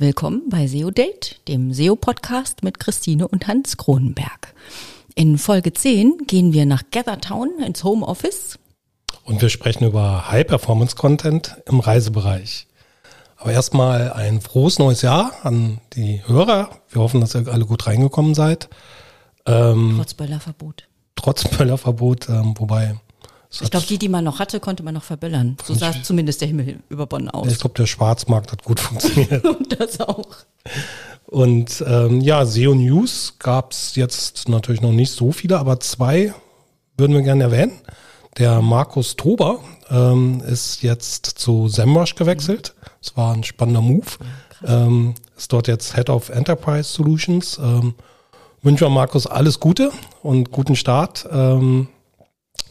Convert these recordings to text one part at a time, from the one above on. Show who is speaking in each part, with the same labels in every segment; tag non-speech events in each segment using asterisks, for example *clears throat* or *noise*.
Speaker 1: Willkommen bei SEO Date, dem SEO-Podcast mit Christine und Hans Kronenberg. In Folge 10 gehen wir nach Gathertown ins Homeoffice.
Speaker 2: Und wir sprechen über High-Performance-Content im Reisebereich. Aber erstmal ein frohes neues Jahr an die Hörer. Wir hoffen, dass ihr alle gut reingekommen seid.
Speaker 1: Ähm, trotz Böllerverbot.
Speaker 2: Trotz Böllerverbot, ähm, wobei
Speaker 1: ich glaube, die, die man noch hatte, konnte man noch verböllern. So sah zumindest der Himmel über Bonn aus.
Speaker 2: Ich glaube, der Schwarzmarkt hat gut funktioniert.
Speaker 1: Und *laughs* das auch.
Speaker 2: Und ähm, ja, SEO News gab es jetzt natürlich noch nicht so viele, aber zwei würden wir gerne erwähnen. Der Markus Tober ähm, ist jetzt zu SEMrush gewechselt. Das war ein spannender Move. Ähm, ist dort jetzt Head of Enterprise Solutions. Ähm, wünsche Markus alles Gute und guten Start. Ähm,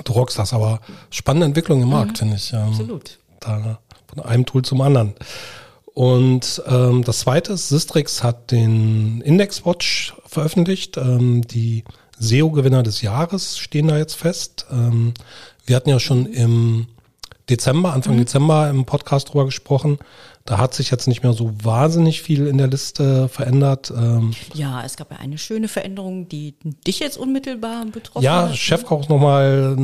Speaker 2: Du rockst das, aber spannende Entwicklung im Markt, mhm. finde ich.
Speaker 1: Ähm, Absolut.
Speaker 2: Da, von einem Tool zum anderen. Und ähm, das zweite ist, Sistrix hat den Index Watch veröffentlicht. Ähm, die SEO-Gewinner des Jahres stehen da jetzt fest. Ähm, wir hatten ja schon im Dezember, Anfang mhm. Dezember im Podcast drüber gesprochen. Da hat sich jetzt nicht mehr so wahnsinnig viel in der Liste verändert.
Speaker 1: Ähm ja, es gab ja eine schöne Veränderung, die dich jetzt unmittelbar betroffen
Speaker 2: ja,
Speaker 1: hat.
Speaker 2: Ja, Chefkoch ist nochmal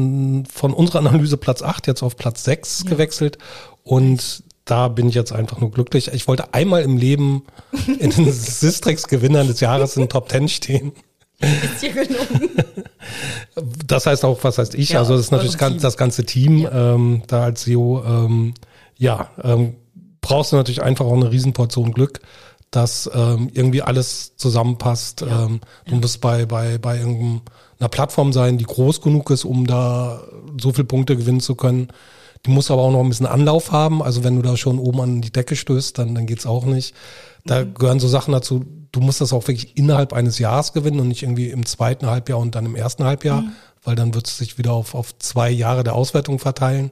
Speaker 2: von unserer Analyse Platz 8 jetzt auf Platz 6 ja. gewechselt. Und da bin ich jetzt einfach nur glücklich. Ich wollte einmal im Leben *laughs* in den Sistrix-Gewinnern des Jahres in den Top 10 stehen. Ist hier gelungen. *laughs* Das heißt auch, was heißt ich? Ja, also das ist natürlich das ganze Team ja. ähm, da als SEO. Ähm, ja, ähm, brauchst du natürlich einfach auch eine Riesenportion Glück, dass ähm, irgendwie alles zusammenpasst. Ja. Ähm, du musst bei, bei, bei irgendeiner Plattform sein, die groß genug ist, um da so viele Punkte gewinnen zu können. Die muss aber auch noch ein bisschen Anlauf haben. Also wenn du da schon oben an die Decke stößt, dann, dann geht's auch nicht. Da mhm. gehören so Sachen dazu, du musst das auch wirklich innerhalb eines Jahres gewinnen und nicht irgendwie im zweiten Halbjahr und dann im ersten Halbjahr, mhm. weil dann wird es sich wieder auf, auf zwei Jahre der Auswertung verteilen.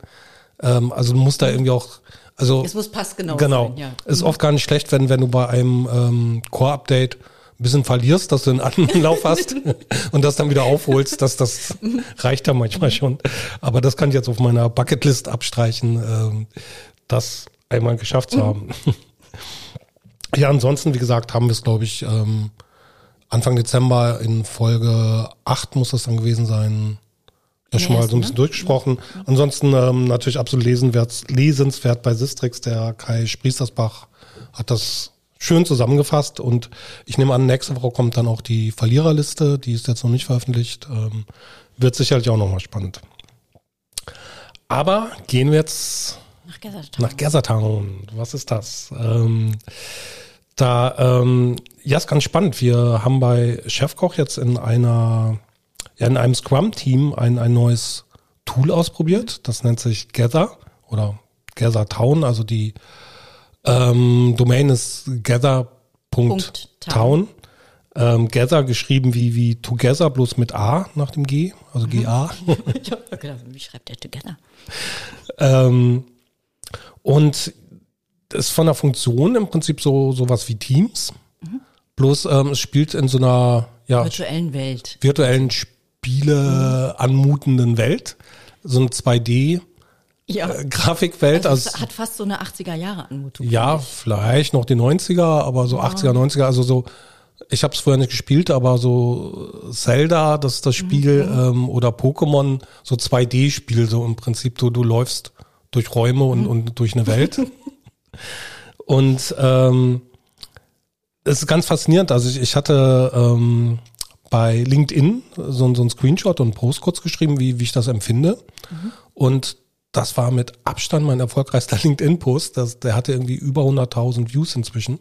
Speaker 2: Ähm, also du musst da irgendwie auch, also
Speaker 1: es muss passgenau
Speaker 2: genau, sein. Ja. Ist mhm. oft gar nicht schlecht, wenn wenn du bei einem ähm, Core-Update ein bisschen verlierst, dass du einen Anlauf *laughs* hast *laughs* und das dann wieder aufholst, dass das reicht ja manchmal schon. Aber das kann ich jetzt auf meiner Bucketlist abstreichen, ähm, das einmal geschafft zu haben. *laughs* Ja, ansonsten, wie gesagt, haben wir es, glaube ich, ähm, Anfang Dezember in Folge 8 muss das dann gewesen sein. Ja, schon mal so ein bisschen ne? durchgesprochen. Ansonsten ähm, natürlich absolut lesenswert, lesenswert bei Sistrix. Der Kai Spriestersbach hat das schön zusammengefasst und ich nehme an, nächste Woche kommt dann auch die Verliererliste, die ist jetzt noch nicht veröffentlicht. Ähm, wird sicherlich auch nochmal spannend. Aber gehen wir jetzt nach Gathertown. Nach. Was ist das? Ähm, da, ähm, ja, ist ganz spannend. Wir haben bei Chefkoch jetzt in einer, in einem Scrum-Team ein, ein neues Tool ausprobiert. Das nennt sich Gather oder Gather Town. Also die ähm, Domain ist gather.town. Ähm, Gather geschrieben wie, wie Together, bloß mit A nach dem G, also GA. *laughs* ich hab gedacht, wie schreibt der Together? ähm, und ist von der Funktion im Prinzip so sowas wie Teams. Mhm. Bloß ähm, es spielt in so einer ja,
Speaker 1: virtuellen Welt.
Speaker 2: Virtuellen Spiele anmutenden Welt. So ein 2D ja. äh, Grafikwelt.
Speaker 1: Also es hat fast so eine 80er Jahre Anmutung.
Speaker 2: Ja, vielleicht noch die 90er, aber so ja. 80er, 90er, also so ich habe es vorher nicht gespielt, aber so Zelda, das ist das Spiel, mhm. ähm, oder Pokémon, so 2D-Spiel, so im Prinzip, du, du läufst durch Räume und, mhm. und durch eine Welt. *laughs* Und ähm, es ist ganz faszinierend. Also ich, ich hatte ähm, bei LinkedIn so, so ein Screenshot und Post kurz geschrieben, wie, wie ich das empfinde. Mhm. Und das war mit Abstand mein erfolgreichster *laughs* LinkedIn-Post. Der hatte irgendwie über 100.000 Views inzwischen.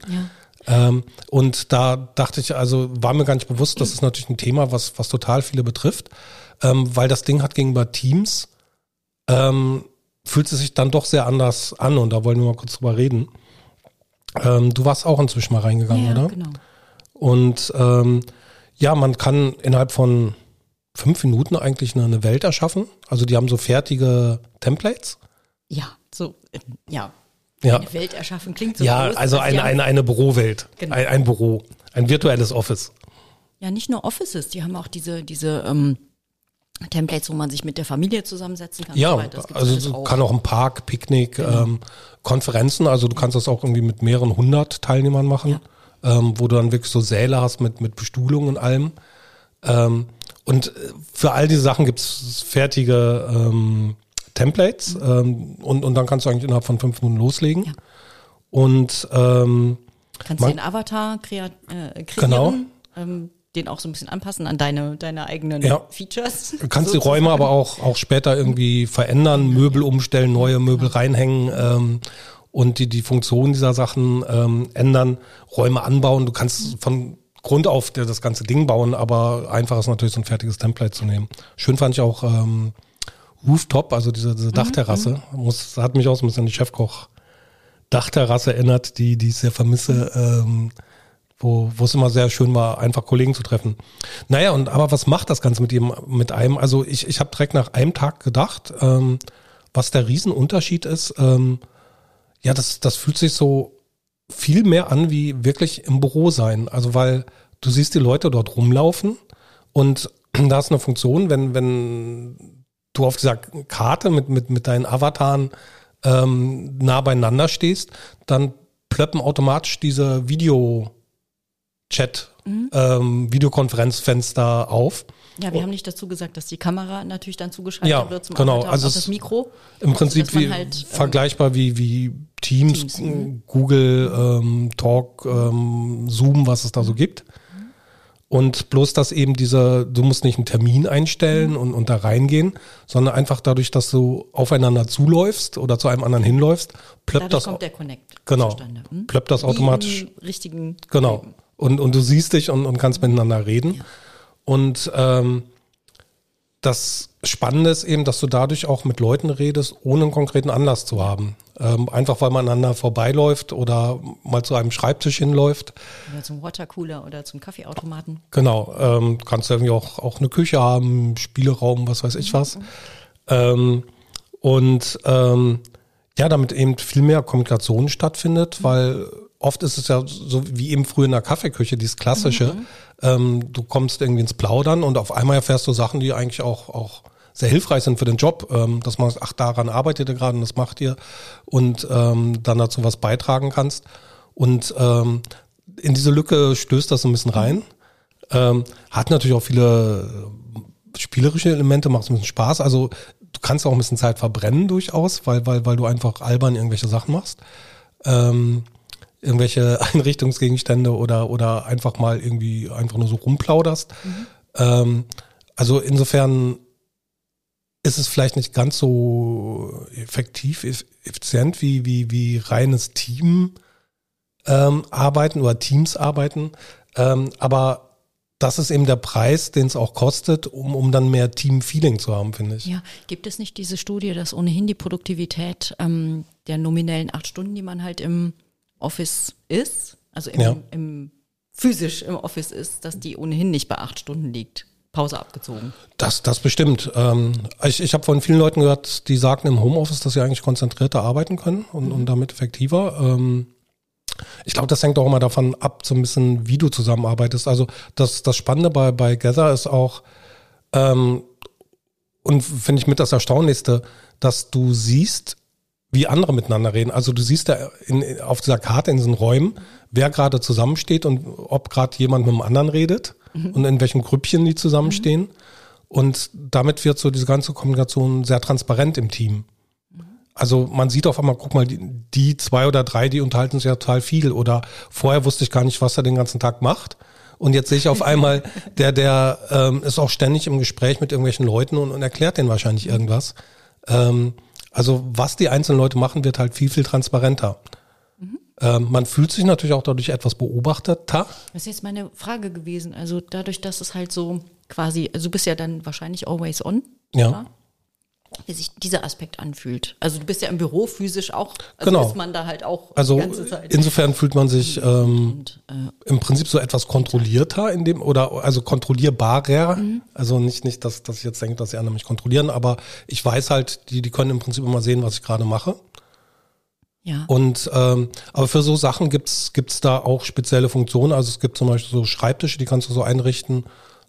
Speaker 2: Ja. Ähm, und da dachte ich, also war mir gar nicht bewusst, das ist natürlich ein Thema, was, was total viele betrifft, ähm, weil das Ding hat gegenüber Teams ähm, fühlt es sich dann doch sehr anders an und da wollen wir mal kurz drüber reden. Ähm, du warst auch inzwischen mal reingegangen, ja, oder? Genau. Und ähm, ja, man kann innerhalb von fünf Minuten eigentlich eine, eine Welt erschaffen. Also die haben so fertige Templates.
Speaker 1: Ja, so, äh, ja.
Speaker 2: Ja.
Speaker 1: Eine Welt erschaffen klingt so
Speaker 2: Ja, groß, also eine, eine, eine Bürowelt. Genau. Ein, ein Büro. Ein virtuelles Office.
Speaker 1: Ja, nicht nur Offices, die haben auch diese, diese ähm, Templates, wo man sich mit der Familie zusammensetzen kann.
Speaker 2: Ja,
Speaker 1: so
Speaker 2: also du
Speaker 1: auch.
Speaker 2: kann auch im Park, Picknick, ähm, Konferenzen, also du kannst das auch irgendwie mit mehreren hundert Teilnehmern machen, ähm, wo du dann wirklich so Säle hast mit, mit Bestuhlung und allem. Ähm, und äh, für all diese Sachen gibt's fertige ähm, Templates ähm, und, und dann kannst du eigentlich innerhalb von fünf Minuten loslegen.
Speaker 1: Ja.
Speaker 2: Und ähm,
Speaker 1: Kannst
Speaker 2: man-
Speaker 1: einen Avatar krea äh, kreieren,
Speaker 2: Genau.
Speaker 1: ähm, den auch so ein bisschen anpassen an deine, deine eigenen
Speaker 2: Ja.
Speaker 1: Features.
Speaker 2: Du kannst die
Speaker 1: sozusagen. *laughs*
Speaker 2: Räume aber auch, auch später irgendwie verändern, Möbel umstellen, neue Möbel reinhängen und die, die Funktion dieser Sachen ähm, ändern, Räume anbauen. Du kannst von Grund auf das ganze Ding bauen, aber einfach ist natürlich so ein fertiges Template zu nehmen. Schön fand ich auch ähm, Rooftop, also diese, diese Dachterrasse. Muss, hat mich auch so ein bisschen an die Chefkoch Dachterrasse erinnert, die, die ich sehr vermisse. Ähm, wo, wo es immer sehr schön war, einfach Kollegen zu treffen. Naja, und aber was macht das Ganze mit ihm, mit einem? Also ich, ich habe direkt nach einem Tag gedacht, ähm, was der Riesenunterschied ist. Ähm, ja, das, das fühlt sich so viel mehr an wie wirklich im Büro sein. Also weil du siehst die Leute dort rumlaufen und *clears throat* da ist eine Funktion, wenn, wenn du auf dieser Karte mit, mit, mit deinen Avataren ähm, nah beieinander stehst, dann plöppen automatisch diese Video Chat, ähm, Videokonferenzfenster auf.
Speaker 1: Ja, wir haben nicht dazu gesagt, dass die Kamera natürlich dann zugeschaltet
Speaker 2: Ja,
Speaker 1: wird zum
Speaker 2: genau.
Speaker 1: Avatar
Speaker 2: Also
Speaker 1: und das Mikro.
Speaker 2: Im Prinzip
Speaker 1: man
Speaker 2: wie,
Speaker 1: halt, ähm,
Speaker 2: vergleichbar wie, wie Teams,
Speaker 1: Teams, mhm.
Speaker 2: Google, ähm, Talk, ähm, Zoom, was es da so gibt. Und bloß, dass eben diese, du musst nicht einen Termin einstellen
Speaker 1: Mhm.
Speaker 2: und, und da reingehen, sondern einfach dadurch, dass du aufeinander zuläufst oder zu einem anderen hinläufst, plöppt
Speaker 1: Dadurch
Speaker 2: das,
Speaker 1: kommt der Connect
Speaker 2: genau,
Speaker 1: zustande. Hm?
Speaker 2: plöppt das
Speaker 1: Wie
Speaker 2: automatisch.
Speaker 1: richtigen
Speaker 2: Genau.
Speaker 1: Leben.
Speaker 2: Und, und du siehst dich und, und kannst miteinander reden. Und ähm, das Spannende ist eben, dass du dadurch auch mit Leuten redest, ohne einen konkreten Anlass zu haben. Ähm, einfach weil man aneinander vorbeiläuft oder mal zu einem Schreibtisch hinläuft.
Speaker 1: Oder zum Watercooler oder zum Kaffeeautomaten.
Speaker 2: Genau, ähm, kannst du irgendwie auch, auch eine Küche haben, Spieleraum, was weiß ich was. Ähm, und ähm, ja, damit eben viel mehr Kommunikation stattfindet, weil oft ist es ja so wie eben früher in der Kaffeeküche, dieses klassische, ähm, du kommst irgendwie ins Plaudern und auf einmal erfährst du Sachen, die eigentlich auch, auch sehr hilfreich sind für den Job, ähm, dass man sagt, ach, daran arbeitet ihr gerade und das macht ihr und ähm, dann dazu was beitragen kannst. Und ähm, in diese Lücke stößt das ein bisschen rein. Ähm, hat natürlich auch viele äh, spielerische Elemente, macht ein bisschen Spaß. Also du kannst auch ein bisschen Zeit verbrennen durchaus, weil, weil, weil du einfach albern irgendwelche Sachen machst. Ähm, irgendwelche *laughs* Einrichtungsgegenstände oder, oder einfach mal irgendwie einfach nur so rumplauderst. Ähm, also insofern ist es vielleicht nicht ganz so effektiv, eff- effizient wie, wie, wie reines Team ähm, arbeiten oder Teams arbeiten. Ähm, aber das ist eben der Preis, den es auch kostet, um, um dann mehr Team-Feeling zu haben, finde ich.
Speaker 1: Ja, gibt es nicht diese Studie, dass ohnehin die Produktivität ähm, der nominellen acht Stunden, die man halt im Office ist, also im,
Speaker 2: Ja.
Speaker 1: im physisch im Office ist, dass die ohnehin nicht bei acht Stunden liegt. Pause abgezogen.
Speaker 2: Das, das bestimmt. Ähm, ich ich habe von vielen Leuten gehört, die sagten im Homeoffice, dass sie eigentlich konzentrierter arbeiten können und, und damit effektiver. Ähm, ich glaube, das hängt auch immer davon ab, so ein bisschen, wie du zusammenarbeitest. Also das, das Spannende bei, bei Gather ist auch, ähm, und finde ich mit das Erstaunlichste, dass du siehst, wie andere miteinander reden. Also du siehst da in, auf dieser Karte in diesen Räumen, wer gerade zusammensteht und ob gerade jemand mit dem anderen redet und in welchem Grüppchen die zusammenstehen. Und damit wird so diese ganze Kommunikation sehr transparent im Team. Also man sieht auf einmal, guck mal, die, die zwei oder drei, die unterhalten sich ja total viel. Oder vorher wusste ich gar nicht, was er den ganzen Tag macht. Und jetzt sehe ich auf *laughs* einmal, der, der ähm, ist auch ständig im Gespräch mit irgendwelchen Leuten und, und erklärt denen wahrscheinlich irgendwas. Ähm, also was die einzelnen Leute machen, wird halt viel, viel transparenter. Ähm, man fühlt sich natürlich auch dadurch etwas beobachteter.
Speaker 1: Das ist jetzt meine Frage gewesen. Also dadurch, dass es halt so quasi, also du bist ja dann wahrscheinlich always on.
Speaker 2: Ja.
Speaker 1: oder? Wie sich dieser Aspekt anfühlt. Also du bist ja im Büro physisch auch, also
Speaker 2: Genau.
Speaker 1: ist man da halt auch
Speaker 2: Also
Speaker 1: die ganze Zeit.
Speaker 2: insofern fühlt man sich ähm,
Speaker 1: Und, äh,
Speaker 2: im Prinzip so etwas kontrollierter in dem oder also kontrollierbarer. Also nicht nicht, dass dass ich jetzt denke, dass die anderen mich kontrollieren, aber ich weiß halt, die die können im Prinzip immer sehen, was ich gerade mache.
Speaker 1: Ja.
Speaker 2: Und ähm, aber für so Sachen gibt's gibt's da auch spezielle Funktionen. Also es gibt zum Beispiel so Schreibtische, die kannst du so einrichten,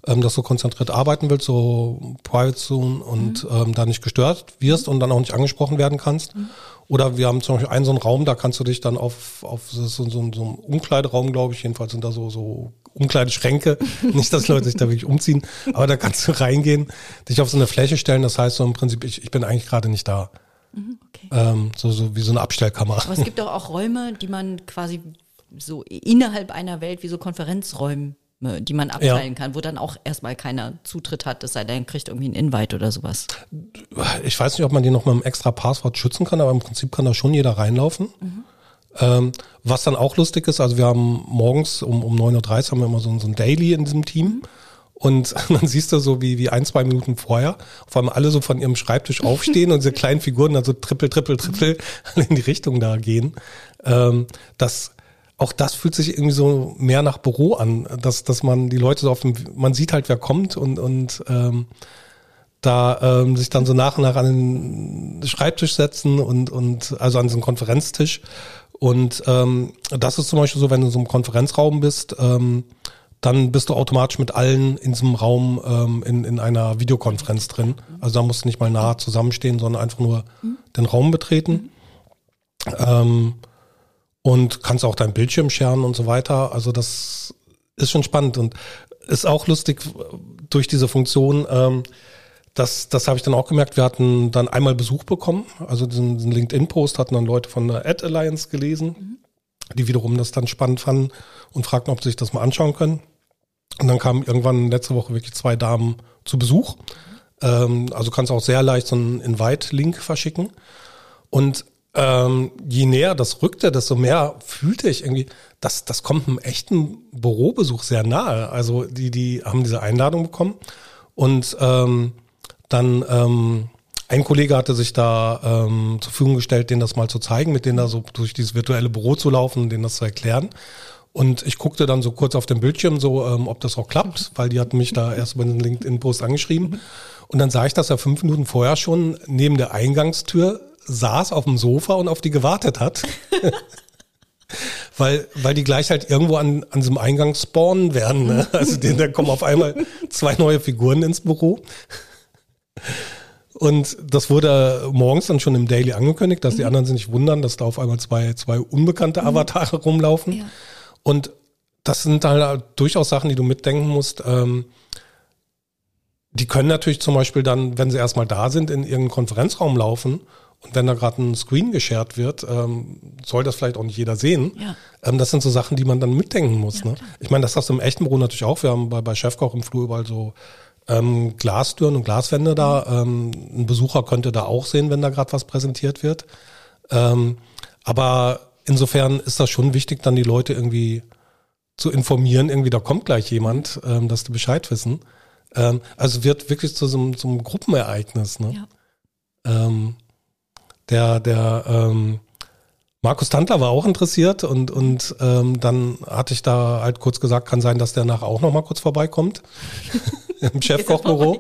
Speaker 2: ähm, dass du konzentriert arbeiten willst, so Private Zone und mhm. ähm, da nicht gestört wirst und dann auch nicht angesprochen werden kannst. Mhm. Oder wir haben zum Beispiel einen so einen Raum, da kannst du dich dann auf, auf so, so, so, so einen Umkleideraum, glaube ich, jedenfalls sind da so, so Umkleideschränke. *laughs* nicht, dass Leute sich da wirklich umziehen, aber da kannst du reingehen, dich auf so eine Fläche stellen. Das heißt so im Prinzip, ich, ich bin eigentlich gerade nicht da. Mhm, okay. Ähm, so, so wie so eine Abstellkammer.
Speaker 1: Aber es gibt doch auch Räume, die man quasi so innerhalb einer Welt wie so Konferenzräume die man abteilen ja. kann, wo dann auch erstmal keiner Zutritt hat, es sei denn, kriegt irgendwie ein Invite oder sowas.
Speaker 2: Ich weiß nicht, ob man die noch mit einem extra Passwort schützen kann, aber im Prinzip kann da schon jeder reinlaufen. Mhm. Ähm, was dann auch lustig ist, also wir haben morgens um, um 9.30 Uhr haben wir immer so, so ein Daily in diesem Team. Und *laughs* dann siehst du so wie, wie ein, zwei Minuten vorher, vor allem alle so von ihrem Schreibtisch *laughs* aufstehen und diese kleinen Figuren dann so trippel, trippel, trippel *laughs* in die Richtung da gehen. Ähm, das, auch das fühlt sich irgendwie so mehr nach Büro an, dass, dass man die Leute so auf dem, man sieht halt, wer kommt und, und ähm, da ähm, sich dann so nach und nach an den Schreibtisch setzen und, und also an so einen Konferenztisch und ähm, das ist zum Beispiel so, wenn du in so einem Konferenzraum bist, ähm, dann bist du automatisch mit allen in diesem Raum ähm, in, in einer Videokonferenz drin. Also da musst du nicht mal nah zusammenstehen, sondern einfach nur mhm. den Raum betreten. Ähm, und kannst auch dein Bildschirm scheren und so weiter. Also das ist schon spannend und ist auch lustig durch diese Funktion. Ähm, das, das habe ich dann auch gemerkt. Wir hatten dann einmal Besuch bekommen. Also diesen, diesen LinkedIn-Post hatten dann Leute von der Ad Alliance gelesen, mhm. die wiederum das dann spannend fanden und fragten, ob sie sich das mal anschauen können. Und dann kamen irgendwann letzte Woche wirklich zwei Damen zu Besuch. Ähm, also kannst auch sehr leicht so einen Invite-Link verschicken. Und ähm, je näher das rückte, desto mehr fühlte ich irgendwie, das, das kommt einem echten Bürobesuch sehr nahe. Also die, die haben diese Einladung bekommen und ähm, dann ähm, ein Kollege hatte sich da ähm, zur Verfügung gestellt, denen das mal zu zeigen, mit denen da so durch dieses virtuelle Büro zu laufen und denen das zu erklären. Und ich guckte dann so kurz auf dem Bildschirm so, ähm, ob das auch klappt, weil die hatten mich da erst über den LinkedIn-Post angeschrieben. Und dann sah ich, dass er fünf Minuten vorher schon neben der Eingangstür saß auf dem Sofa und auf die gewartet hat. *laughs* weil, weil die gleich halt irgendwo an, an diesem Eingang spawnen werden. Ne? Also denen, da kommen auf einmal zwei neue Figuren ins Büro. Und das wurde morgens dann schon im Daily angekündigt, dass mhm. die anderen sich nicht wundern, dass da auf einmal zwei, zwei unbekannte mhm. Avatare mhm. rumlaufen. Ja. Und das sind halt durchaus Sachen, die du mitdenken musst. Ähm, die können natürlich zum Beispiel dann, wenn sie erstmal da sind, in irgendeinen Konferenzraum laufen. Und wenn da gerade ein Screen geshared wird, ähm, soll das vielleicht auch nicht jeder sehen. Ja. Ähm, das sind so Sachen, die man dann mitdenken muss. Ja, ne? Ich meine, das hast du im echten Büro natürlich auch. Wir haben bei, bei Chefkoch im Flur überall so ähm, Glastüren und Glaswände da. Ähm, ein Besucher könnte da auch sehen, wenn da gerade was präsentiert wird. Ähm, aber insofern ist das schon wichtig, dann die Leute irgendwie zu informieren, irgendwie da kommt gleich jemand, ähm, dass die Bescheid wissen. Ähm, also wird wirklich zu so, einem, so einem Gruppenereignis. Ne? Ja. Ähm, der, der ähm, Markus Tantler war auch interessiert und, und ähm, dann hatte ich da halt kurz gesagt, kann sein, dass der nachher auch noch mal kurz vorbeikommt *laughs* im Chefkochbüro.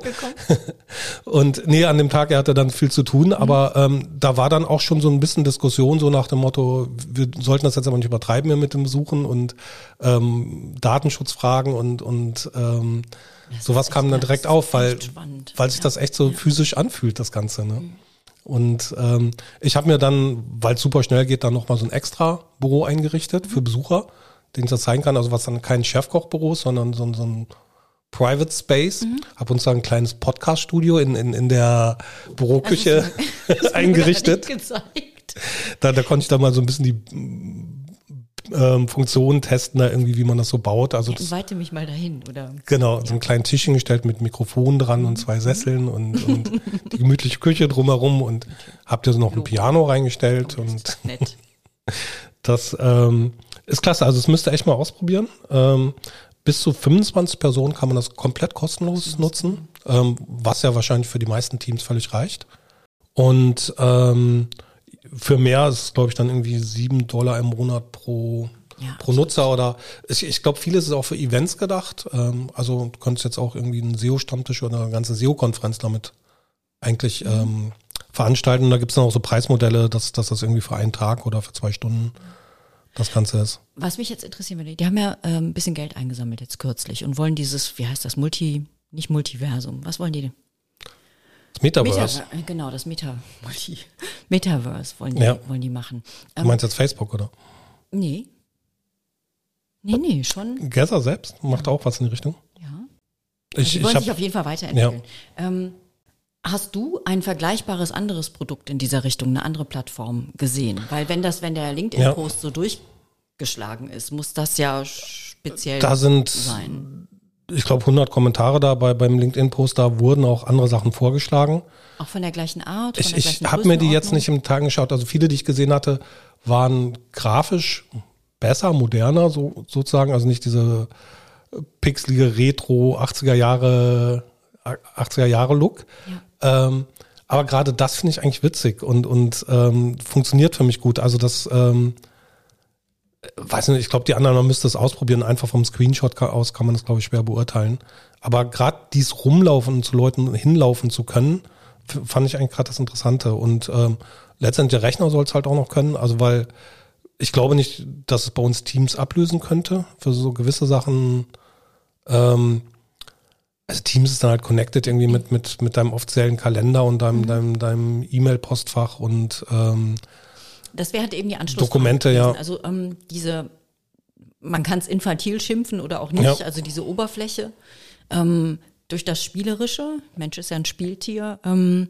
Speaker 2: *laughs* und nee, an dem Tag, er hatte dann viel zu tun, mhm. aber ähm, da war dann auch schon so ein bisschen Diskussion, so nach dem Motto, wir sollten das jetzt aber nicht übertreiben hier mit dem Suchen und ähm, Datenschutzfragen und, und ähm, sowas kam dann direkt auf, weil, weil sich ja. das echt so ja. physisch anfühlt, das Ganze. Ne? Mhm. Und ähm, ich habe mir dann, weil es super schnell geht, dann nochmal so ein extra Büro eingerichtet für Besucher, den ich das zeigen kann. Also was dann kein Chefkochbüro sondern so, so ein Private Space. Mhm. Habe uns da ein kleines Podcast-Studio in, in, in der Büroküche *laughs* *laughs* eingerichtet. Da, da konnte ich dann mal so ein bisschen die ähm, Funktionen testen, da irgendwie, wie man das so baut. Also das,
Speaker 1: Weite mich mal dahin, oder?
Speaker 2: Genau, ja. so einen kleinen Tisch hingestellt mit Mikrofon dran und zwei Sesseln und, *laughs* und die gemütliche Küche drumherum und habt ihr so noch ein Piano reingestellt oh, und nett. *laughs* das ähm, ist klasse. Also es müsst ihr echt mal ausprobieren. Ähm, bis zu 25 Personen kann man das komplett kostenlos nutzen, ähm, was ja wahrscheinlich für die meisten Teams völlig reicht. Und ähm, für mehr ist es, glaube ich, dann irgendwie sieben Dollar im Monat pro, ja, pro Nutzer oder ich, ich glaube, vieles ist auch für Events gedacht. Ähm, also du könntest jetzt auch irgendwie einen SEO-Stammtisch oder eine ganze SEO-Konferenz damit eigentlich mhm. ähm, veranstalten. Und da gibt es dann auch so Preismodelle, dass, dass das irgendwie für einen Tag oder für zwei Stunden das Ganze ist.
Speaker 1: Was mich jetzt interessieren würde, die haben ja äh, ein bisschen Geld eingesammelt jetzt kürzlich und wollen dieses, wie heißt das, Multi, nicht Multiversum, was wollen die denn?
Speaker 2: Das Metaverse.
Speaker 1: Meta, äh, genau, das Meta, *laughs* Metaverse wollen die,
Speaker 2: Ja.
Speaker 1: wollen die machen.
Speaker 2: Du
Speaker 1: Ähm,
Speaker 2: meinst jetzt Facebook, oder?
Speaker 1: nee. Nee, nee, schon,
Speaker 2: Gather selbst macht auch was in die Richtung.
Speaker 1: ja.
Speaker 2: Ich,
Speaker 1: die
Speaker 2: ich
Speaker 1: wollen
Speaker 2: hab,
Speaker 1: sich auf jeden Fall weiterentwickeln. Ähm, hast du ein vergleichbares anderes Produkt in dieser Richtung, eine andere Plattform gesehen? Weil wenn das, wenn der LinkedIn-Post so durchgeschlagen ist, muss das ja speziell
Speaker 2: da sind,
Speaker 1: sein.
Speaker 2: Ich glaube, 100 Kommentare da bei, beim LinkedIn-Post, da wurden auch andere Sachen vorgeschlagen.
Speaker 1: Auch von der gleichen Art?
Speaker 2: Ich, ich habe mir die jetzt nicht im Detail angeschaut. Also viele, die ich gesehen hatte, waren grafisch besser, moderner so, sozusagen. Also nicht diese pixelige Retro 80er Jahre 80er Jahre Look. Ähm, aber gerade das finde ich eigentlich witzig und, und ähm, funktioniert für mich gut. Also das, ähm, weiß nicht, ich glaube, die anderen, man müsste es ausprobieren. Einfach vom Screenshot aus kann man das, glaube ich, schwer beurteilen. Aber gerade dies Rumlaufen und zu Leuten hinlaufen zu können, fand ich eigentlich gerade das Interessante. Und ähm, letztendlich der Rechner soll es halt auch noch können. Also weil ich glaube nicht, dass es bei uns Teams ablösen könnte für so gewisse Sachen. Ähm, also Teams ist dann halt connected irgendwie mit, mit, mit deinem offiziellen Kalender und deinem, deinem, deinem E-Mail-Postfach und ähm,
Speaker 1: Das wäre halt eben die Anschlussfrage
Speaker 2: Dokumente, ja.
Speaker 1: Also ähm, diese, man kann es infantil schimpfen oder auch nicht,
Speaker 2: Ja.
Speaker 1: also diese Oberfläche ähm, durch das Spielerische, Mensch ist ja ein Spieltier, ähm,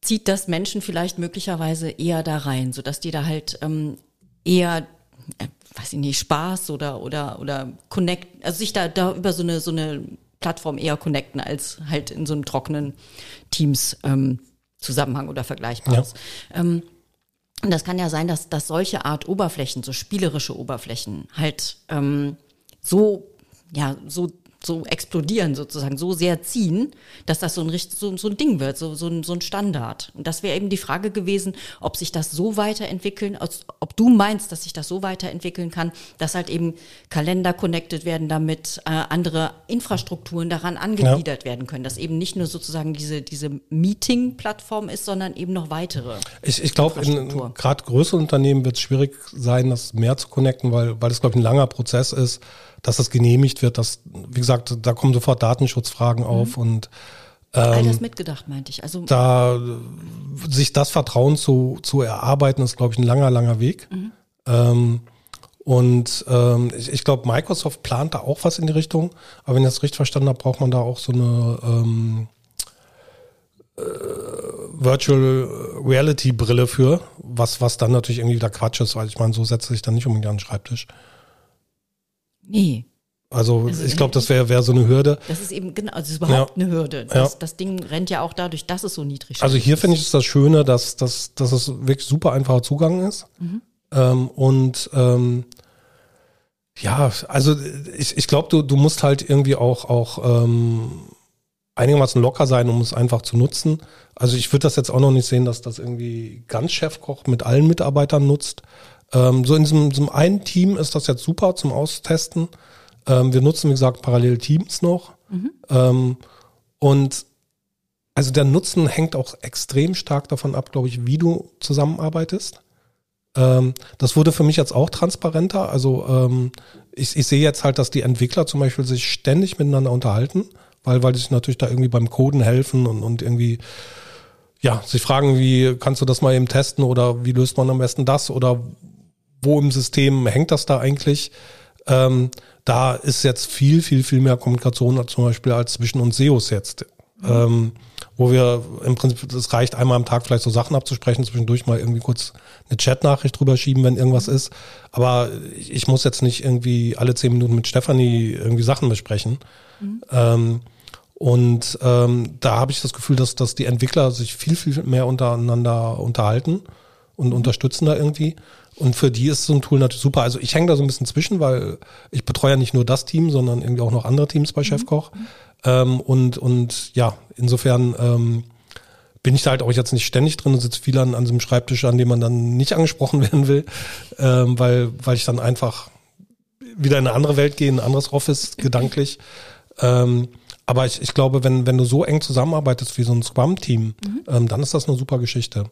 Speaker 1: zieht das Menschen vielleicht möglicherweise eher da rein, sodass die da halt ähm, eher, äh, weiß ich nicht, Spaß oder oder oder connect, also sich da da über so eine so eine Plattform eher connecten als halt in so einem trockenen Teams ähm, Zusammenhang oder Vergleichbares. Ähm, und das kann ja sein, dass, dass solche Art Oberflächen, so spielerische Oberflächen, halt ähm, so, ja, so, so explodieren sozusagen, so sehr ziehen, dass das so ein, so, so ein Ding wird, so, so, ein, so ein Standard. Und das wäre eben die Frage gewesen, ob sich das so weiterentwickeln, ob du meinst, dass sich das so weiterentwickeln kann, dass halt eben Kalender connected werden damit, äh, andere Infrastrukturen daran angegliedert werden können, dass eben nicht nur sozusagen diese, diese Meeting-Plattform ist, sondern eben noch weitere.
Speaker 2: Ich, ich glaube,
Speaker 1: Infrastruktur.
Speaker 2: gerade größere Unternehmen wird es schwierig sein, das mehr zu connecten, weil, weil das, glaube ich, ein langer Prozess ist, dass das genehmigt wird. Dass, wie gesagt, da kommen sofort Datenschutzfragen auf und
Speaker 1: All
Speaker 2: Ähm,
Speaker 1: das mitgedacht, meinte ich. Also
Speaker 2: da sich das Vertrauen zu, zu erarbeiten, ist, glaube ich, ein langer, langer Weg. Ähm, und ähm, ich, ich glaube, Microsoft plant da auch was in die Richtung. Aber wenn ich das richtig verstanden habe, braucht man da auch so eine ähm, äh, Virtual Reality Brille für, was, was dann natürlich irgendwie wieder Quatsch ist, weil ich meine, so setzt sich dann nicht unbedingt an den Schreibtisch.
Speaker 1: Nee,
Speaker 2: Also,
Speaker 1: Also,
Speaker 2: ich glaube, das wäre wär so eine Hürde.
Speaker 1: das ist eben genau, also das ist überhaupt eine Hürde. Das,
Speaker 2: Ja.
Speaker 1: das Ding rennt ja auch dadurch, dass es so niedrig
Speaker 2: Also
Speaker 1: ist.
Speaker 2: hier finde ich es das Schöne, dass, dass, dass es wirklich super einfacher Zugang ist. Ähm, und ähm, ja, also ich, ich glaube, du, du musst halt irgendwie auch, auch ähm, einigermaßen locker sein, um es einfach zu nutzen. Also ich würde das jetzt auch noch nicht sehen, dass das irgendwie ganz Chefkoch mit allen Mitarbeitern nutzt. Ähm, so in diesem, diesem einen Team ist das jetzt super zum Austesten. Ähm, wir nutzen, wie gesagt, parallel Teams noch. Ähm, und also der Nutzen hängt auch extrem stark davon ab, glaube ich, wie du zusammenarbeitest. Ähm, das wurde für mich jetzt auch transparenter. Also ähm, ich, ich sehe jetzt halt, dass die Entwickler zum Beispiel sich ständig miteinander unterhalten, weil, weil die sich natürlich da irgendwie beim Coden helfen und, und irgendwie ja, sich fragen, wie kannst du das mal eben testen oder wie löst man am besten das oder wo im System hängt das da eigentlich? Ähm, da ist jetzt viel, viel, viel mehr Kommunikation zum Beispiel als zwischen uns SEOs jetzt. Ähm, wo wir im Prinzip, es reicht einmal am Tag vielleicht so Sachen abzusprechen, zwischendurch mal irgendwie kurz eine Chatnachricht drüber schieben, wenn irgendwas ist. Aber ich, muss jetzt nicht irgendwie alle zehn Minuten mit Stefanie irgendwie Sachen besprechen. Ähm, und ähm, da habe ich das Gefühl, dass, dass die Entwickler sich viel, viel mehr untereinander unterhalten und unterstützen da irgendwie. Und für die ist so ein Tool natürlich super. Also ich hänge da so ein bisschen zwischen, weil ich betreue ja nicht nur das Team, sondern irgendwie auch noch andere Teams bei Chefkoch. Ähm, und, und ja, insofern ähm, bin ich da halt auch jetzt nicht ständig drin und sitze viel an, an diesem Schreibtisch, an dem man dann nicht angesprochen *laughs* werden will, ähm, weil, weil ich dann einfach wieder in eine andere Welt gehe, in ein anderes Office gedanklich. Ähm, aber ich, ich glaube, wenn, wenn du so eng zusammenarbeitest wie so ein Scrum-Team, ähm, dann ist das eine super Geschichte.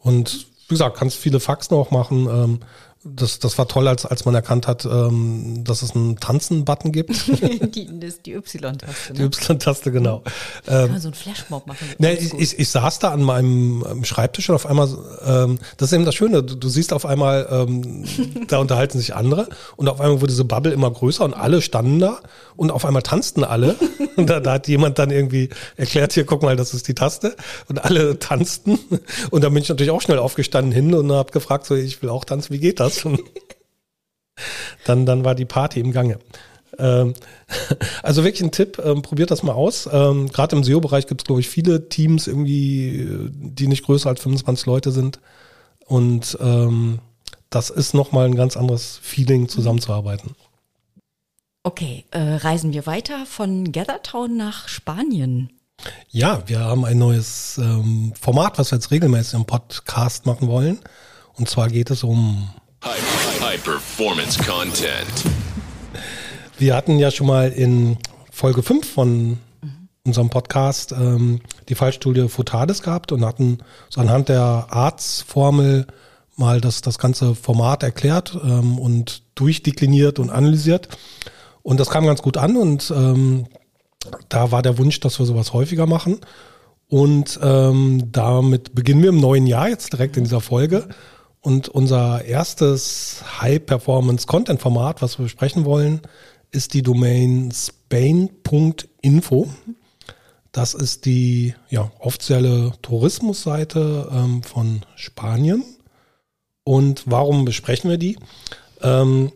Speaker 2: Und wie gesagt, kannst viele Faxen auch machen. Ähm, das, das war toll, als, als man erkannt hat, ähm, dass es einen Tanzen-Button gibt. *laughs* *laughs*
Speaker 1: die, das die Y-Taste. Ne?
Speaker 2: Die Y-Taste, genau.
Speaker 1: Kann man so einen Flashmob machen.
Speaker 2: Ne, ich, ich, ich saß da an meinem ähm, Schreibtisch und auf einmal, ähm, das ist eben das Schöne, du, du siehst auf einmal, ähm, *laughs* da unterhalten sich andere und auf einmal wurde diese Bubble immer größer und alle standen da und auf einmal tanzten alle. Und da, da hat jemand dann irgendwie erklärt, hier, guck mal, das ist die Taste. Und alle tanzten. Und da bin ich natürlich auch schnell aufgestanden hin und habe gefragt, so, ich will auch tanzen, wie geht das? Und dann, dann war die Party im Gange. Ähm, *laughs* also wirklich ein Tipp, ähm, probiert das mal aus. Ähm, Gerade im SEO-Bereich gibt es, glaube ich, viele Teams irgendwie, die nicht größer als 25 Leute sind. Und ähm, das ist nochmal ein ganz anderes Feeling, zusammenzuarbeiten.
Speaker 1: Okay, äh, reisen wir weiter von Gathertown nach Spanien.
Speaker 2: Ja, wir haben ein neues ähm, Format, was wir jetzt regelmäßig im Podcast machen wollen. Und zwar geht es um
Speaker 3: High, high performance content.
Speaker 2: Wir hatten ja schon mal in Folge 5 von unserem Podcast ähm, die Fallstudie Futades gehabt und hatten so anhand der Arztformel mal das, das ganze Format erklärt ähm, und durchdekliniert und analysiert. Und das kam ganz gut an und ähm, da war der Wunsch, dass wir sowas häufiger machen. Und ähm, damit beginnen wir im neuen Jahr jetzt direkt in dieser Folge. Und unser erstes High-Performance-Content-Format, was wir besprechen wollen, ist die Domain spain.info. Das ist die ja, offizielle Tourismusseite ähm, von Spanien. Und warum besprechen wir die? Ähm,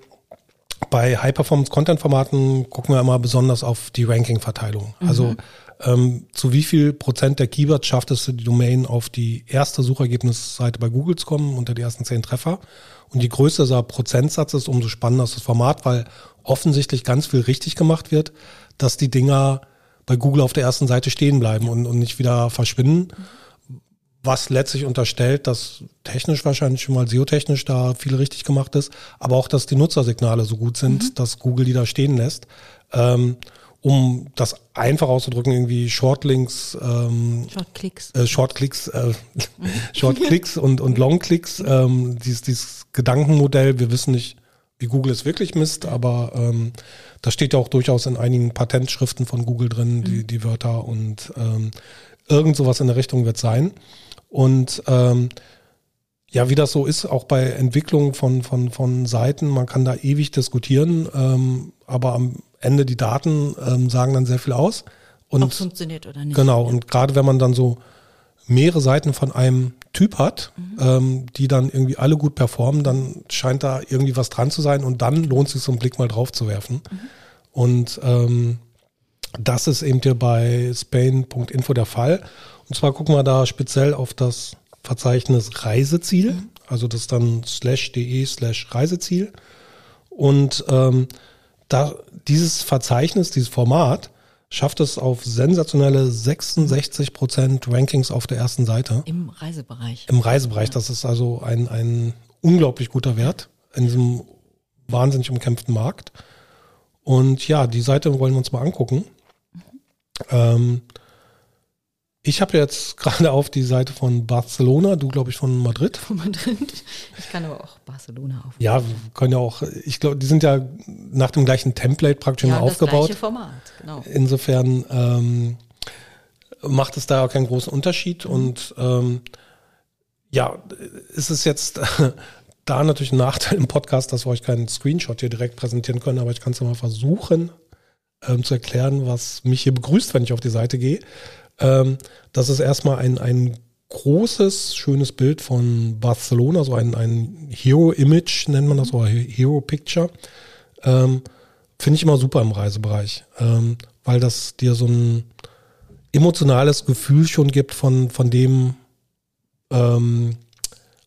Speaker 2: bei High-Performance-Content-Formaten gucken wir immer besonders auf die Ranking-Verteilung. Also ähm, zu wie viel Prozent der Keywords schafft es die Domain auf die erste Suchergebnisseite bei Google zu kommen, unter die ersten zehn Treffer. Und je größer dieser Prozentsatz ist, umso spannender ist das Format, weil offensichtlich ganz viel richtig gemacht wird, dass die Dinger bei Google auf der ersten Seite stehen bleiben und, und nicht wieder verschwinden. Was letztlich unterstellt, dass technisch wahrscheinlich schon mal SEO-technisch da viel richtig gemacht ist, aber auch, dass die Nutzersignale so gut sind, dass Google die da stehen lässt. Ähm, um das einfach auszudrücken, irgendwie Shortlinks, ähm,
Speaker 1: Shortklicks.
Speaker 2: äh, Shortklicks, äh, *laughs* Shortklicks und, und Longklicks, ähm, dieses, dieses Gedankenmodell, wir wissen nicht, wie Google es wirklich misst, aber ähm, das steht ja auch durchaus in einigen Patentschriften von Google drin, die, die Wörter und ähm, irgend sowas in der Richtung wird sein. Und ähm, ja, wie das so ist, auch bei Entwicklung von, von, von Seiten, man kann da ewig diskutieren, ähm, aber am Ende die Daten ähm, sagen dann sehr viel aus. Und
Speaker 1: Ob es funktioniert oder nicht.
Speaker 2: Genau, und gerade wenn man dann so mehrere Seiten von einem Typ hat, ähm, die dann irgendwie alle gut performen, dann scheint da irgendwie was dran zu sein und dann lohnt es sich so einen Blick mal drauf zu werfen. Und ähm, das ist eben hier bei Spain.info der Fall. Und zwar gucken wir da speziell auf das Verzeichnis Reiseziel, also das ist dann slash de slash Reiseziel. Und ähm, da dieses Verzeichnis, dieses Format, schafft es auf sensationelle 66 Prozent Rankings auf der ersten Seite
Speaker 1: Im Reisebereich.
Speaker 2: im Reisebereich. Das ist also ein, ein unglaublich guter Wert in diesem wahnsinnig umkämpften Markt. Und ja, die Seite wollen wir uns mal angucken. Ähm, ich habe jetzt *laughs* gerade auf die Seite von Barcelona, du glaube ich von Madrid.
Speaker 1: Wo man drin. Ich kann aber auch Barcelona auf.
Speaker 2: Ja, wir können ja auch, ich glaube, die sind ja nach dem gleichen Template praktisch
Speaker 1: Ja, das
Speaker 2: aufgebaut.
Speaker 1: gleiche Format, genau.
Speaker 2: Insofern ähm, macht es da auch keinen großen Unterschied. Und ähm, ja, ist es jetzt *laughs* da natürlich ein Nachteil im Podcast, dass wir euch keinen Screenshot hier direkt präsentieren können, aber ich kann es ja mal versuchen ähm, zu erklären, was mich hier begrüßt, wenn ich auf die Seite gehe. Ähm, das ist erstmal ein, ein großes, schönes Bild von Barcelona, so ein, ein Hero-Image nennt man das, oder Hero-Picture. Ähm, Finde ich immer super im Reisebereich, ähm, weil das dir so ein emotionales Gefühl schon gibt von, von dem, ähm,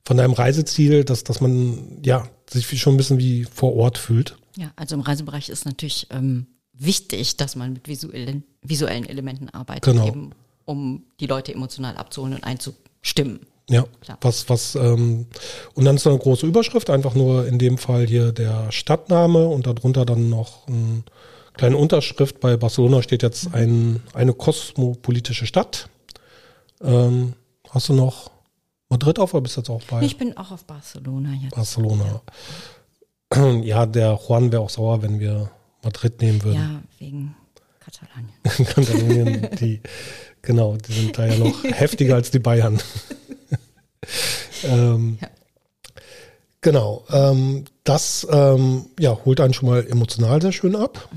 Speaker 2: von deinem Reiseziel, dass, dass man ja sich schon ein bisschen wie vor Ort fühlt.
Speaker 1: Ja, also im Reisebereich ist natürlich ähm, wichtig, dass man mit visuellen, visuellen Elementen arbeitet,
Speaker 2: Genau.
Speaker 1: eben um die Leute emotional abzuholen und einzustimmen.
Speaker 2: Ja,
Speaker 1: Klar.
Speaker 2: was, was, ähm, und dann ist da eine große Überschrift, einfach nur in dem Fall hier der Stadtname und darunter dann noch eine kleine Unterschrift. Bei Barcelona steht jetzt ein, eine kosmopolitische Stadt. Ähm, hast du noch Madrid auf oder bist du jetzt auch bei
Speaker 1: Ich bin auch auf Barcelona jetzt.
Speaker 2: Barcelona? Ja, der Juan wäre auch sauer, wenn wir Madrid nehmen würden.
Speaker 1: Ja, wegen Katalonien. *laughs*
Speaker 2: Katalonien, die, genau, die sind da ja noch *laughs* heftiger als die Bayern. ähm,
Speaker 1: Ja.
Speaker 2: Genau, ähm, das ähm, ja, holt einen schon mal emotional sehr schön ab.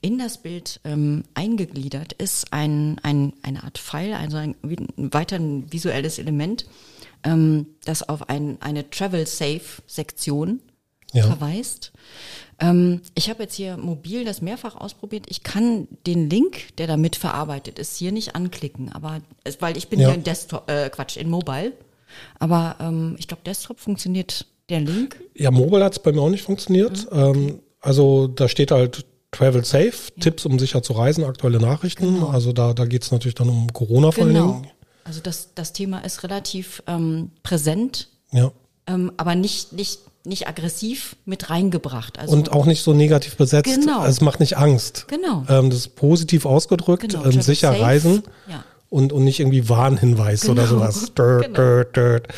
Speaker 1: In das Bild ähm, eingegliedert ist ein, ein, eine Art Pfeil, also ein, ein weiter ein visuelles Element, ähm, das auf ein, eine Travel-Safe-Sektion
Speaker 2: Ja.
Speaker 1: verweist. Ähm, ich habe jetzt hier mobil das mehrfach ausprobiert. Ich kann den Link, der damit verarbeitet ist, hier nicht anklicken, aber es- weil ich bin
Speaker 2: Ja.
Speaker 1: ja in Desktop, äh, Quatsch, in Mobile. Aber ähm, ich glaube, Desktop funktioniert der Link.
Speaker 2: Ja, Mobile hat es bei mir auch nicht funktioniert.
Speaker 1: Mhm.
Speaker 2: Ähm, also da steht halt Travel Safe, Tipps, um sicher zu reisen, aktuelle Nachrichten. Also da, da geht es natürlich dann um Corona vor allen
Speaker 1: Genau.
Speaker 2: Dingen.
Speaker 1: Also das, das Thema ist relativ ähm, präsent,
Speaker 2: Ja.
Speaker 1: ähm, aber nicht, nicht, nicht aggressiv mit reingebracht. Also,
Speaker 2: Und auch nicht so negativ besetzt.
Speaker 1: Genau.
Speaker 2: Also es macht nicht Angst.
Speaker 1: Genau.
Speaker 2: Ähm, das ist positiv ausgedrückt,
Speaker 1: Genau,
Speaker 2: ähm, sicher
Speaker 1: safe.
Speaker 2: reisen
Speaker 1: Ja.
Speaker 2: und, und nicht irgendwie Warnhinweis oder
Speaker 1: Genau.
Speaker 2: sowas. Dirt,
Speaker 1: Genau.
Speaker 2: dirt, dirt.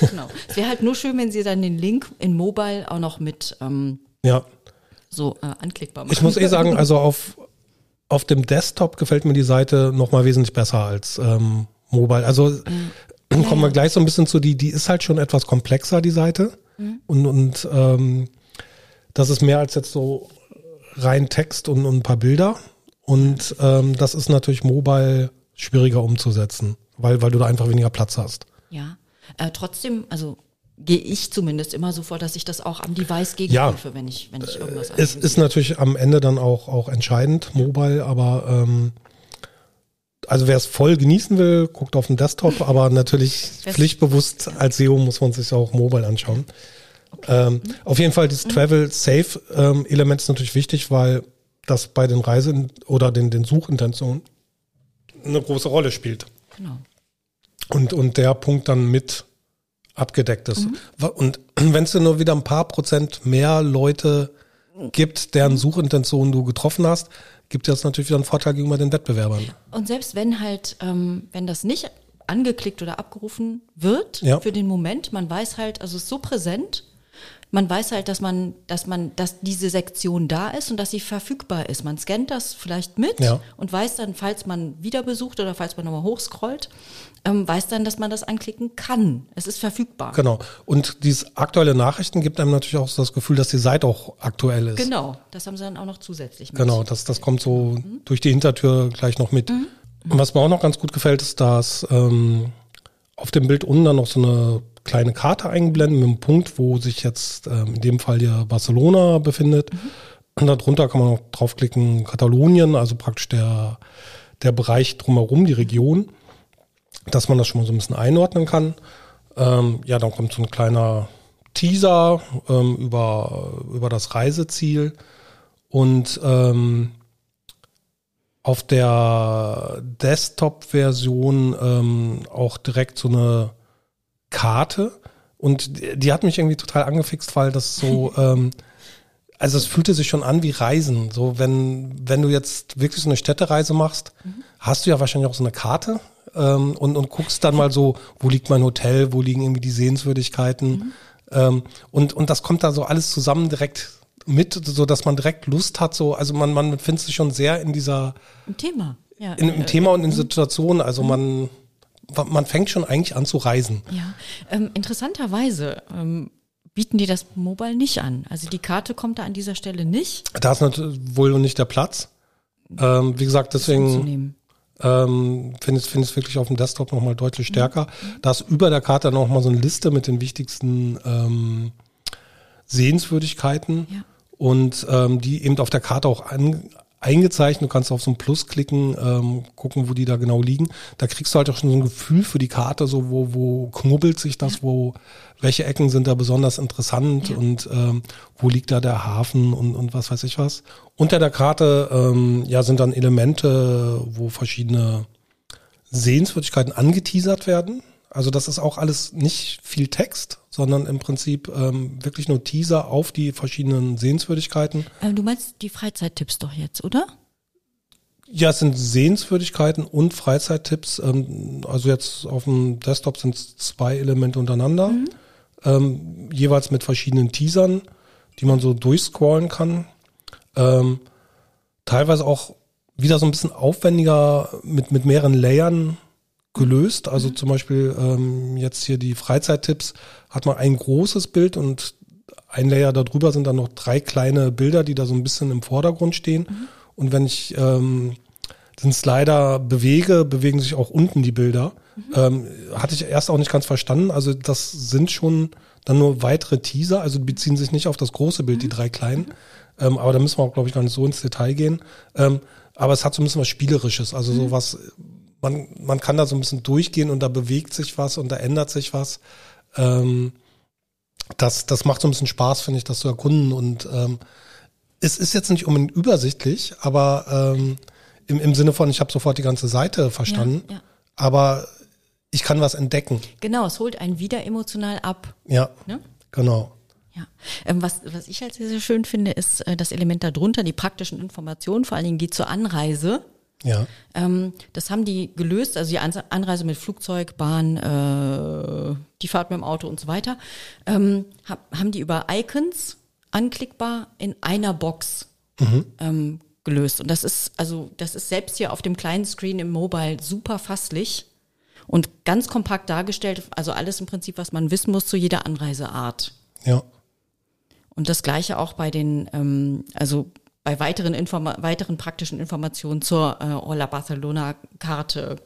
Speaker 1: genau. Es wäre halt nur schön, wenn Sie dann den Link in Mobile auch noch mit ähm,
Speaker 2: Ja.
Speaker 1: so äh, anklickbar machen.
Speaker 2: Ich muss eh sagen, also auf, auf dem Desktop gefällt mir die Seite noch mal wesentlich besser als ähm, Mobile. Also kommen wir gleich so ein bisschen zu die, die ist halt schon etwas komplexer, die Seite. Und, und ähm, das ist mehr als jetzt so rein Text und, und ein paar Bilder. Und ähm, das ist natürlich mobile schwieriger umzusetzen, weil, weil du da einfach weniger Platz hast.
Speaker 1: Ja. Äh, trotzdem, also gehe ich zumindest immer so vor, dass ich das auch am Device
Speaker 2: Ja.
Speaker 1: gegenprüfe, wenn ich, wenn ich irgendwas
Speaker 2: Es ist natürlich am Ende dann auch, auch entscheidend, mobile, aber ähm, also wer es voll genießen will, guckt auf den Desktop, *laughs* aber natürlich pflichtbewusst als SEO muss man sich auch mobile anschauen. Ähm, auf jeden Fall dieses Travel Safe ähm, Element ist natürlich wichtig, weil das bei den Reise- oder den, den Suchintentionen eine große Rolle spielt
Speaker 1: Genau.
Speaker 2: und, und der Punkt dann mit abgedeckt ist. Wa- Und *clears throat* wenn es nur wieder ein paar Prozent mehr Leute gibt, deren Suchintentionen du getroffen hast, gibt das natürlich wieder einen Vorteil gegenüber den Wettbewerbern.
Speaker 1: Und selbst wenn halt, ähm, wenn das nicht angeklickt oder abgerufen wird
Speaker 2: Ja.
Speaker 1: für den Moment, man weiß halt, also es ist so präsent, man weiß halt, dass man, dass man, dass diese Sektion da ist und dass sie verfügbar ist. Man scannt das vielleicht mit
Speaker 2: Ja.
Speaker 1: und weiß dann, falls man wieder besucht oder falls man nochmal hochscrollt, ähm, weiß dann, dass man das anklicken kann. Es ist verfügbar.
Speaker 2: Genau. Und diese aktuelle Nachrichten gibt einem natürlich auch so das Gefühl, dass die Seite auch aktuell ist.
Speaker 1: Genau, das haben sie dann auch noch zusätzlich mit.
Speaker 2: Genau, das, das kommt so durch die Hintertür gleich noch mit. Und was mir auch noch ganz gut gefällt, ist, dass ähm, auf dem Bild unten dann noch so eine kleine Karte eingeblendet mit einem Punkt, wo sich jetzt ähm, in dem Fall hier Barcelona befindet. Und darunter kann man noch draufklicken Katalonien, also praktisch der, der Bereich drumherum, die Region, dass man das schon mal so ein bisschen einordnen kann. Ähm, ja, dann kommt so ein kleiner Teaser ähm, über, über das Reiseziel. Und ähm, auf der Desktop-Version ähm, auch direkt so eine Karte. Und die, die hat mich irgendwie total angefixt, weil das so, *laughs* ähm, also es fühlte sich schon an wie Reisen. So, wenn, wenn du jetzt wirklich so eine Städtereise machst, hast du ja wahrscheinlich auch so eine Karte ähm, und, und guckst dann mal so, wo liegt mein Hotel, wo liegen irgendwie die Sehenswürdigkeiten. Ähm, und, und das kommt da so alles zusammen direkt mit, so dass man direkt Lust hat, so, also man, man befindet sich schon sehr in dieser,
Speaker 1: Ein Thema. Ja,
Speaker 2: in, im
Speaker 1: äh,
Speaker 2: Thema und in Situation. Also man, man fängt schon eigentlich an zu reisen.
Speaker 1: Ja, ähm, interessanterweise ähm, bieten die das Mobile nicht an. Also die Karte kommt da an dieser Stelle nicht
Speaker 2: Da ist natürlich wohl nicht der Platz. Ähm, wie gesagt, deswegen ähm, finde ich finde ich wirklich auf dem Desktop nochmal deutlich stärker. Da ist über der Karte nochmal so eine Liste mit den wichtigsten ähm, Sehenswürdigkeiten
Speaker 1: Ja.
Speaker 2: und ähm, die eben auf der Karte auch an, eingezeichnet. Du kannst auf so ein Plus klicken, ähm, gucken, wo die da genau liegen. Da kriegst du halt auch schon so ein Gefühl für die Karte, so wo, wo knubbelt sich das, wo welche Ecken sind da besonders interessant
Speaker 1: Ja.
Speaker 2: und ähm, wo liegt da der Hafen und, und was weiß ich was. Unter der Karte ähm, ja sind dann Elemente, wo verschiedene Sehenswürdigkeiten angeteasert werden. Also das ist auch alles nicht viel Text, sondern im Prinzip ähm, wirklich nur Teaser auf die verschiedenen Sehenswürdigkeiten.
Speaker 1: Ähm, du meinst die Freizeittipps doch jetzt, oder?
Speaker 2: Ja, es sind Sehenswürdigkeiten und Freizeittipps. Ähm, also jetzt auf dem Desktop sind es zwei Elemente untereinander, mhm. ähm, jeweils mit verschiedenen Teasern, die man so durchscrollen kann. Ähm, teilweise auch wieder so ein bisschen aufwendiger mit, mit mehreren Layern gelöst. Also mhm. zum Beispiel ähm, jetzt hier die Freizeittipps hat man ein großes Bild und ein Layer darüber sind dann noch drei kleine Bilder, die da so ein bisschen im Vordergrund stehen. Mhm. Und wenn ich ähm, den Slider bewege, bewegen sich auch unten die Bilder. Mhm. Ähm, hatte ich erst auch nicht ganz verstanden. Also das sind schon dann nur weitere Teaser, also beziehen sich nicht auf das große Bild, mhm. die drei kleinen. Ähm, aber da müssen wir auch, glaube ich, gar nicht so ins Detail gehen. Ähm, aber es hat so ein bisschen was Spielerisches, also so mhm. was, man, man kann da so ein bisschen durchgehen und da bewegt sich was und da ändert sich was. Ähm, das, das macht so ein bisschen Spaß, finde ich, das zu erkunden. Und ähm, es ist jetzt nicht unbedingt übersichtlich, aber ähm, im, im Sinne von, ich habe sofort die ganze Seite verstanden, ja, ja. aber ich kann was entdecken.
Speaker 1: Genau, es holt einen wieder emotional ab.
Speaker 2: Ja, ne? genau.
Speaker 1: Ja, ähm, was, was ich halt sehr, sehr schön finde, ist äh, das Element darunter, die praktischen Informationen, vor allen Dingen geht zur Anreise.
Speaker 2: Ja.
Speaker 1: Ähm, das haben die gelöst, also die Anreise mit Flugzeug, Bahn, äh, die Fahrt mit dem Auto und so weiter, ähm, haben die über Icons anklickbar in einer Box mhm. ähm, gelöst. Und das ist, also, das ist selbst hier auf dem kleinen Screen im Mobile super fasslich und ganz kompakt dargestellt. Also alles im Prinzip, was man wissen muss zu jeder Anreiseart.
Speaker 2: Ja.
Speaker 1: Und das gleiche auch bei den, ähm, also bei weiteren, Informa weiteren praktischen Informationen zur äh, Hola Barcelona Karte,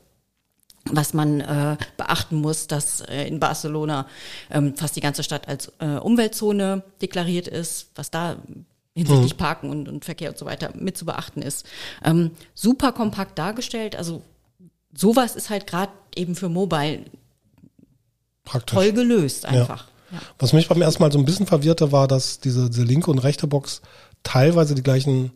Speaker 1: was man äh, beachten muss, dass äh, in Barcelona ähm, fast die ganze Stadt als äh, Umweltzone deklariert ist, was da hinsichtlich mhm. Parken und, und Verkehr und so weiter mit zu beachten ist. Ähm, super kompakt dargestellt, also sowas ist halt gerade eben für Mobile
Speaker 2: Praktisch.
Speaker 1: toll gelöst einfach.
Speaker 2: Ja. Ja. Was mich beim ersten Mal so ein bisschen verwirrte, war, dass diese, diese linke und rechte Box teilweise die gleichen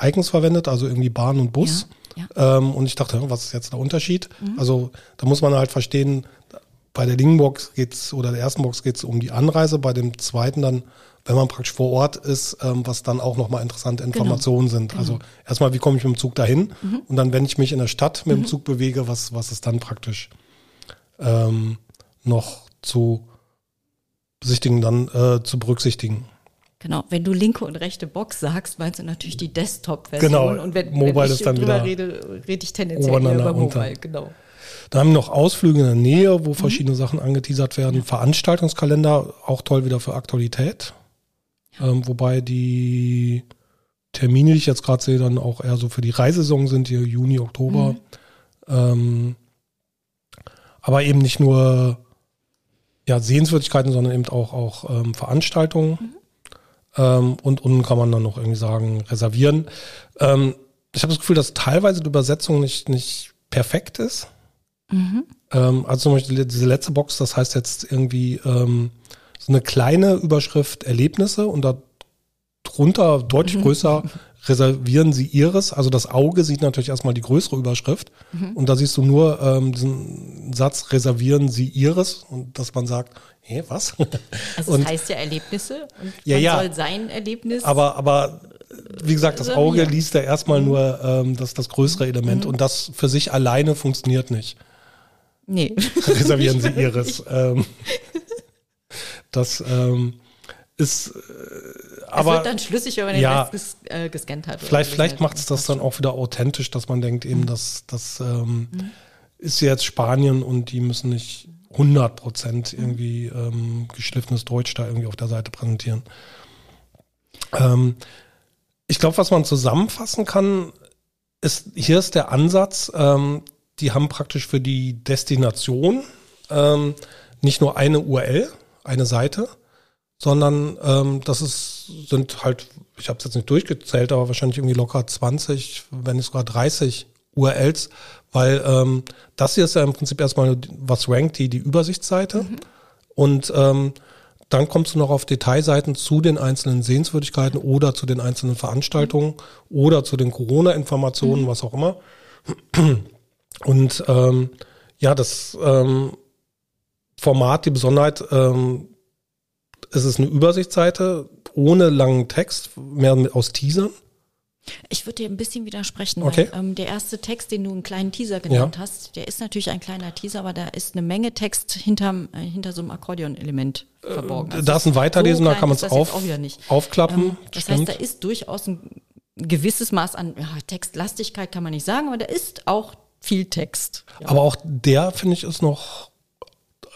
Speaker 2: Icons verwendet, also irgendwie Bahn und Bus. Ja, ja. Ähm, und ich dachte, was ist jetzt der Unterschied? Mhm. Also da muss man halt verstehen, bei der linken Box geht's oder der ersten Box geht's um die Anreise, bei dem zweiten dann, wenn man praktisch vor Ort ist, ähm, was dann auch nochmal interessante genau. Informationen genau. sind. Also erstmal, wie komme ich mit dem Zug dahin? Mhm. Und dann, wenn ich mich in der Stadt mit dem mhm. Zug bewege, was, was ist dann praktisch ähm, noch zu besichtigen, dann äh, zu berücksichtigen.
Speaker 1: Genau, wenn du linke und rechte Box sagst, meinst du natürlich die Desktop-Version.
Speaker 2: Genau,
Speaker 1: und wenn,
Speaker 2: Mobile
Speaker 1: wenn ich
Speaker 2: ist dann wieder
Speaker 1: rede, rede ich tendenziell eher über Mobile, genau.
Speaker 2: Da haben wir noch Ausflüge in der Nähe, wo mhm. verschiedene Sachen angeteasert werden. Ja. Veranstaltungskalender, auch toll wieder für Aktualität. Ja. Ähm, wobei die Termine, die ich jetzt gerade sehe, dann auch eher so für die Reisesaison sind, hier Juni, Oktober. Mhm. Ähm, aber eben nicht nur ja, Sehenswürdigkeiten, sondern eben auch, auch ähm, Veranstaltungen. Mhm. Ähm, und unten kann man dann noch irgendwie sagen, reservieren. Ähm, ich habe das Gefühl, dass teilweise die Übersetzung nicht, nicht perfekt ist. Mhm. Ähm, also zum Beispiel diese letzte Box, das heißt jetzt irgendwie ähm, so eine kleine Überschrift Erlebnisse und da drunter deutlich mhm. größer *laughs* reservieren Sie Ihres. Also das Auge sieht natürlich erstmal die größere Überschrift mhm. und da siehst du nur ähm, diesen Satz reservieren Sie Ihres und dass man sagt, hä, was?
Speaker 1: Also es *laughs* heißt ja Erlebnisse und
Speaker 2: ja,
Speaker 1: man
Speaker 2: ja.
Speaker 1: soll sein Erlebnis.
Speaker 2: Aber, aber wie gesagt, das Auge liest ja erstmal mhm. nur ähm, das, das größere Element mhm. und das für sich alleine funktioniert nicht.
Speaker 1: Nee. *laughs*
Speaker 2: Reservieren Sie *laughs* Ihres. Ähm, das ähm, ist äh, aber. Es
Speaker 1: wird dann schlüssig, wenn
Speaker 2: ja,
Speaker 1: den ges, äh, gescannt hat.
Speaker 2: Vielleicht, vielleicht macht es das dann auch wieder authentisch, dass man denkt, eben, mhm. dass das ähm, mhm. ist jetzt Spanien und die müssen nicht 100 Prozent irgendwie ähm, geschliffenes Deutsch da irgendwie auf der Seite präsentieren. Ähm, ich glaube, was man zusammenfassen kann, ist, hier ist der Ansatz, ähm, die haben praktisch für die Destination ähm, nicht nur eine URL, eine Seite, sondern ähm, das ist, sind halt, ich habe es jetzt nicht durchgezählt, aber wahrscheinlich irgendwie locker 20, wenn nicht sogar 30 URLs, weil ähm, das hier ist ja im Prinzip erstmal, was rankt die, die Übersichtsseite. Mhm. Und ähm, dann kommst du noch auf Detailseiten zu den einzelnen Sehenswürdigkeiten oder zu den einzelnen Veranstaltungen mhm. oder zu den Corona-Informationen, mhm. was auch immer. Und ähm, ja, das ähm, Format, die Besonderheit, ähm, es ist eine Übersichtsseite ohne langen Text, mehr aus Teasern.
Speaker 1: Ich würde dir ein bisschen widersprechen,
Speaker 2: Okay.
Speaker 1: weil ähm, der erste Text, den du einen kleinen Teaser genannt
Speaker 2: Ja.
Speaker 1: hast, der ist natürlich ein kleiner Teaser, aber da ist eine Menge Text hinterm, äh, hinter so einem Akkordeon-Element verborgen. Also
Speaker 2: da ist ein Weiterlesen, da
Speaker 1: klein
Speaker 2: kann man es auf- aufklappen,
Speaker 1: Ähm, das
Speaker 2: stimmt.
Speaker 1: heißt, da ist durchaus ein gewisses Maß an ja, Textlastigkeit, kann man nicht sagen, aber da ist auch viel Text. Ja.
Speaker 2: Aber auch der, finde ich, ist noch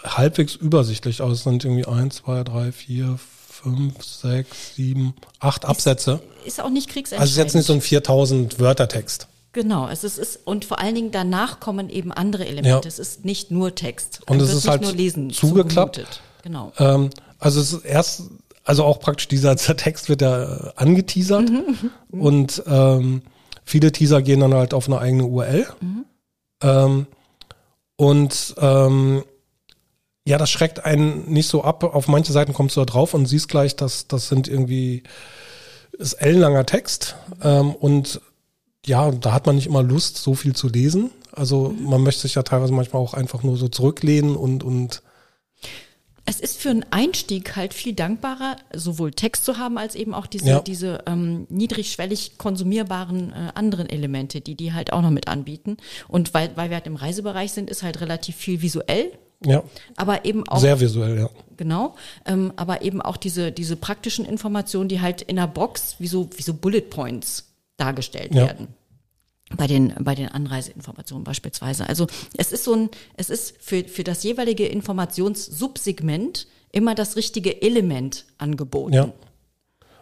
Speaker 2: halbwegs übersichtlich. Also es sind irgendwie eins, zwei, drei, vier, fünf, sechs, sieben, acht Absätze.
Speaker 1: Ist auch nicht
Speaker 2: Also
Speaker 1: kriegsentscheidend.
Speaker 2: es ist jetzt nicht so ein 4000 Wörter Text.
Speaker 1: Genau, es ist, ist und vor allen Dingen danach kommen eben andere Elemente.
Speaker 2: Ja.
Speaker 1: Es ist nicht nur Text.
Speaker 2: Und es
Speaker 1: wird
Speaker 2: ist
Speaker 1: nicht
Speaker 2: halt
Speaker 1: nur Lesen
Speaker 2: zugeklappt.
Speaker 1: zugemutet. Genau.
Speaker 2: Ähm, also es ist erst, also auch praktisch dieser *laughs* Text wird ja äh, angeteasert *laughs* und ähm, viele Teaser gehen dann halt auf eine eigene URL. Ähm, und ähm, ja, das schreckt einen nicht so ab. Auf manche Seiten kommst du da drauf und siehst gleich, dass das sind irgendwie ist ellenlanger Text ähm, und ja, da hat man nicht immer Lust, so viel zu lesen. Also man möchte sich ja teilweise manchmal auch einfach nur so zurücklehnen und und
Speaker 1: Es ist für einen Einstieg halt viel dankbarer, sowohl Text zu haben, als eben auch diese,
Speaker 2: Ja.
Speaker 1: diese ähm, niedrigschwellig konsumierbaren äh, anderen Elemente, die die halt auch noch mit anbieten. Und weil, weil wir halt im Reisebereich sind, ist halt relativ viel visuell,
Speaker 2: ja,
Speaker 1: aber eben auch
Speaker 2: sehr visuell, ja.
Speaker 1: Genau, ähm, aber eben auch diese, diese praktischen Informationen, die halt in der Box wie so, wie so Bullet Points dargestellt
Speaker 2: Ja.
Speaker 1: werden. Bei den, bei den Anreiseinformationen beispielsweise. Also es ist so ein, es ist für, für das jeweilige Informationssubsegment immer das richtige Element angeboten.
Speaker 2: Ja.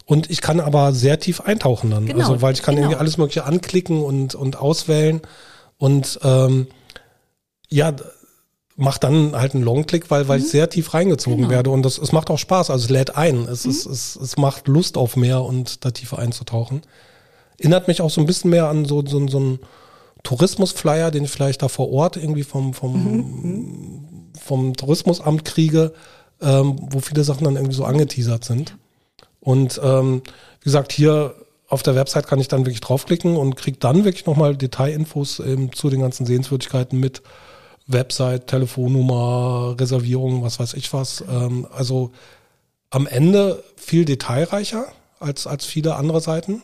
Speaker 2: Und ich kann aber sehr tief eintauchen dann.
Speaker 1: Genau,
Speaker 2: also weil ich kann
Speaker 1: genau.
Speaker 2: irgendwie alles Mögliche anklicken und, und auswählen. Und ähm, ja, d- mach dann halt einen Longclick, weil, weil ich sehr tief reingezogen
Speaker 1: Mhm. Genau. Mhm.
Speaker 2: werde. Und das, es macht auch Spaß. Also es lädt ein. Es, ist, es, es macht Lust auf mehr und da tiefer einzutauchen. Erinnert mich auch so ein bisschen mehr an so, so, so einen Tourismusflyer, den ich vielleicht da vor Ort irgendwie vom, vom, vom Tourismusamt kriege, ähm, wo viele Sachen dann irgendwie so angeteasert sind. Und ähm, wie gesagt, hier auf der Website kann ich dann wirklich draufklicken und kriege dann wirklich nochmal Detailinfos ähm, zu den ganzen Sehenswürdigkeiten mit Website, Telefonnummer, Reservierung, was weiß ich was. Ähm, also am Ende viel detailreicher als, als viele andere Seiten,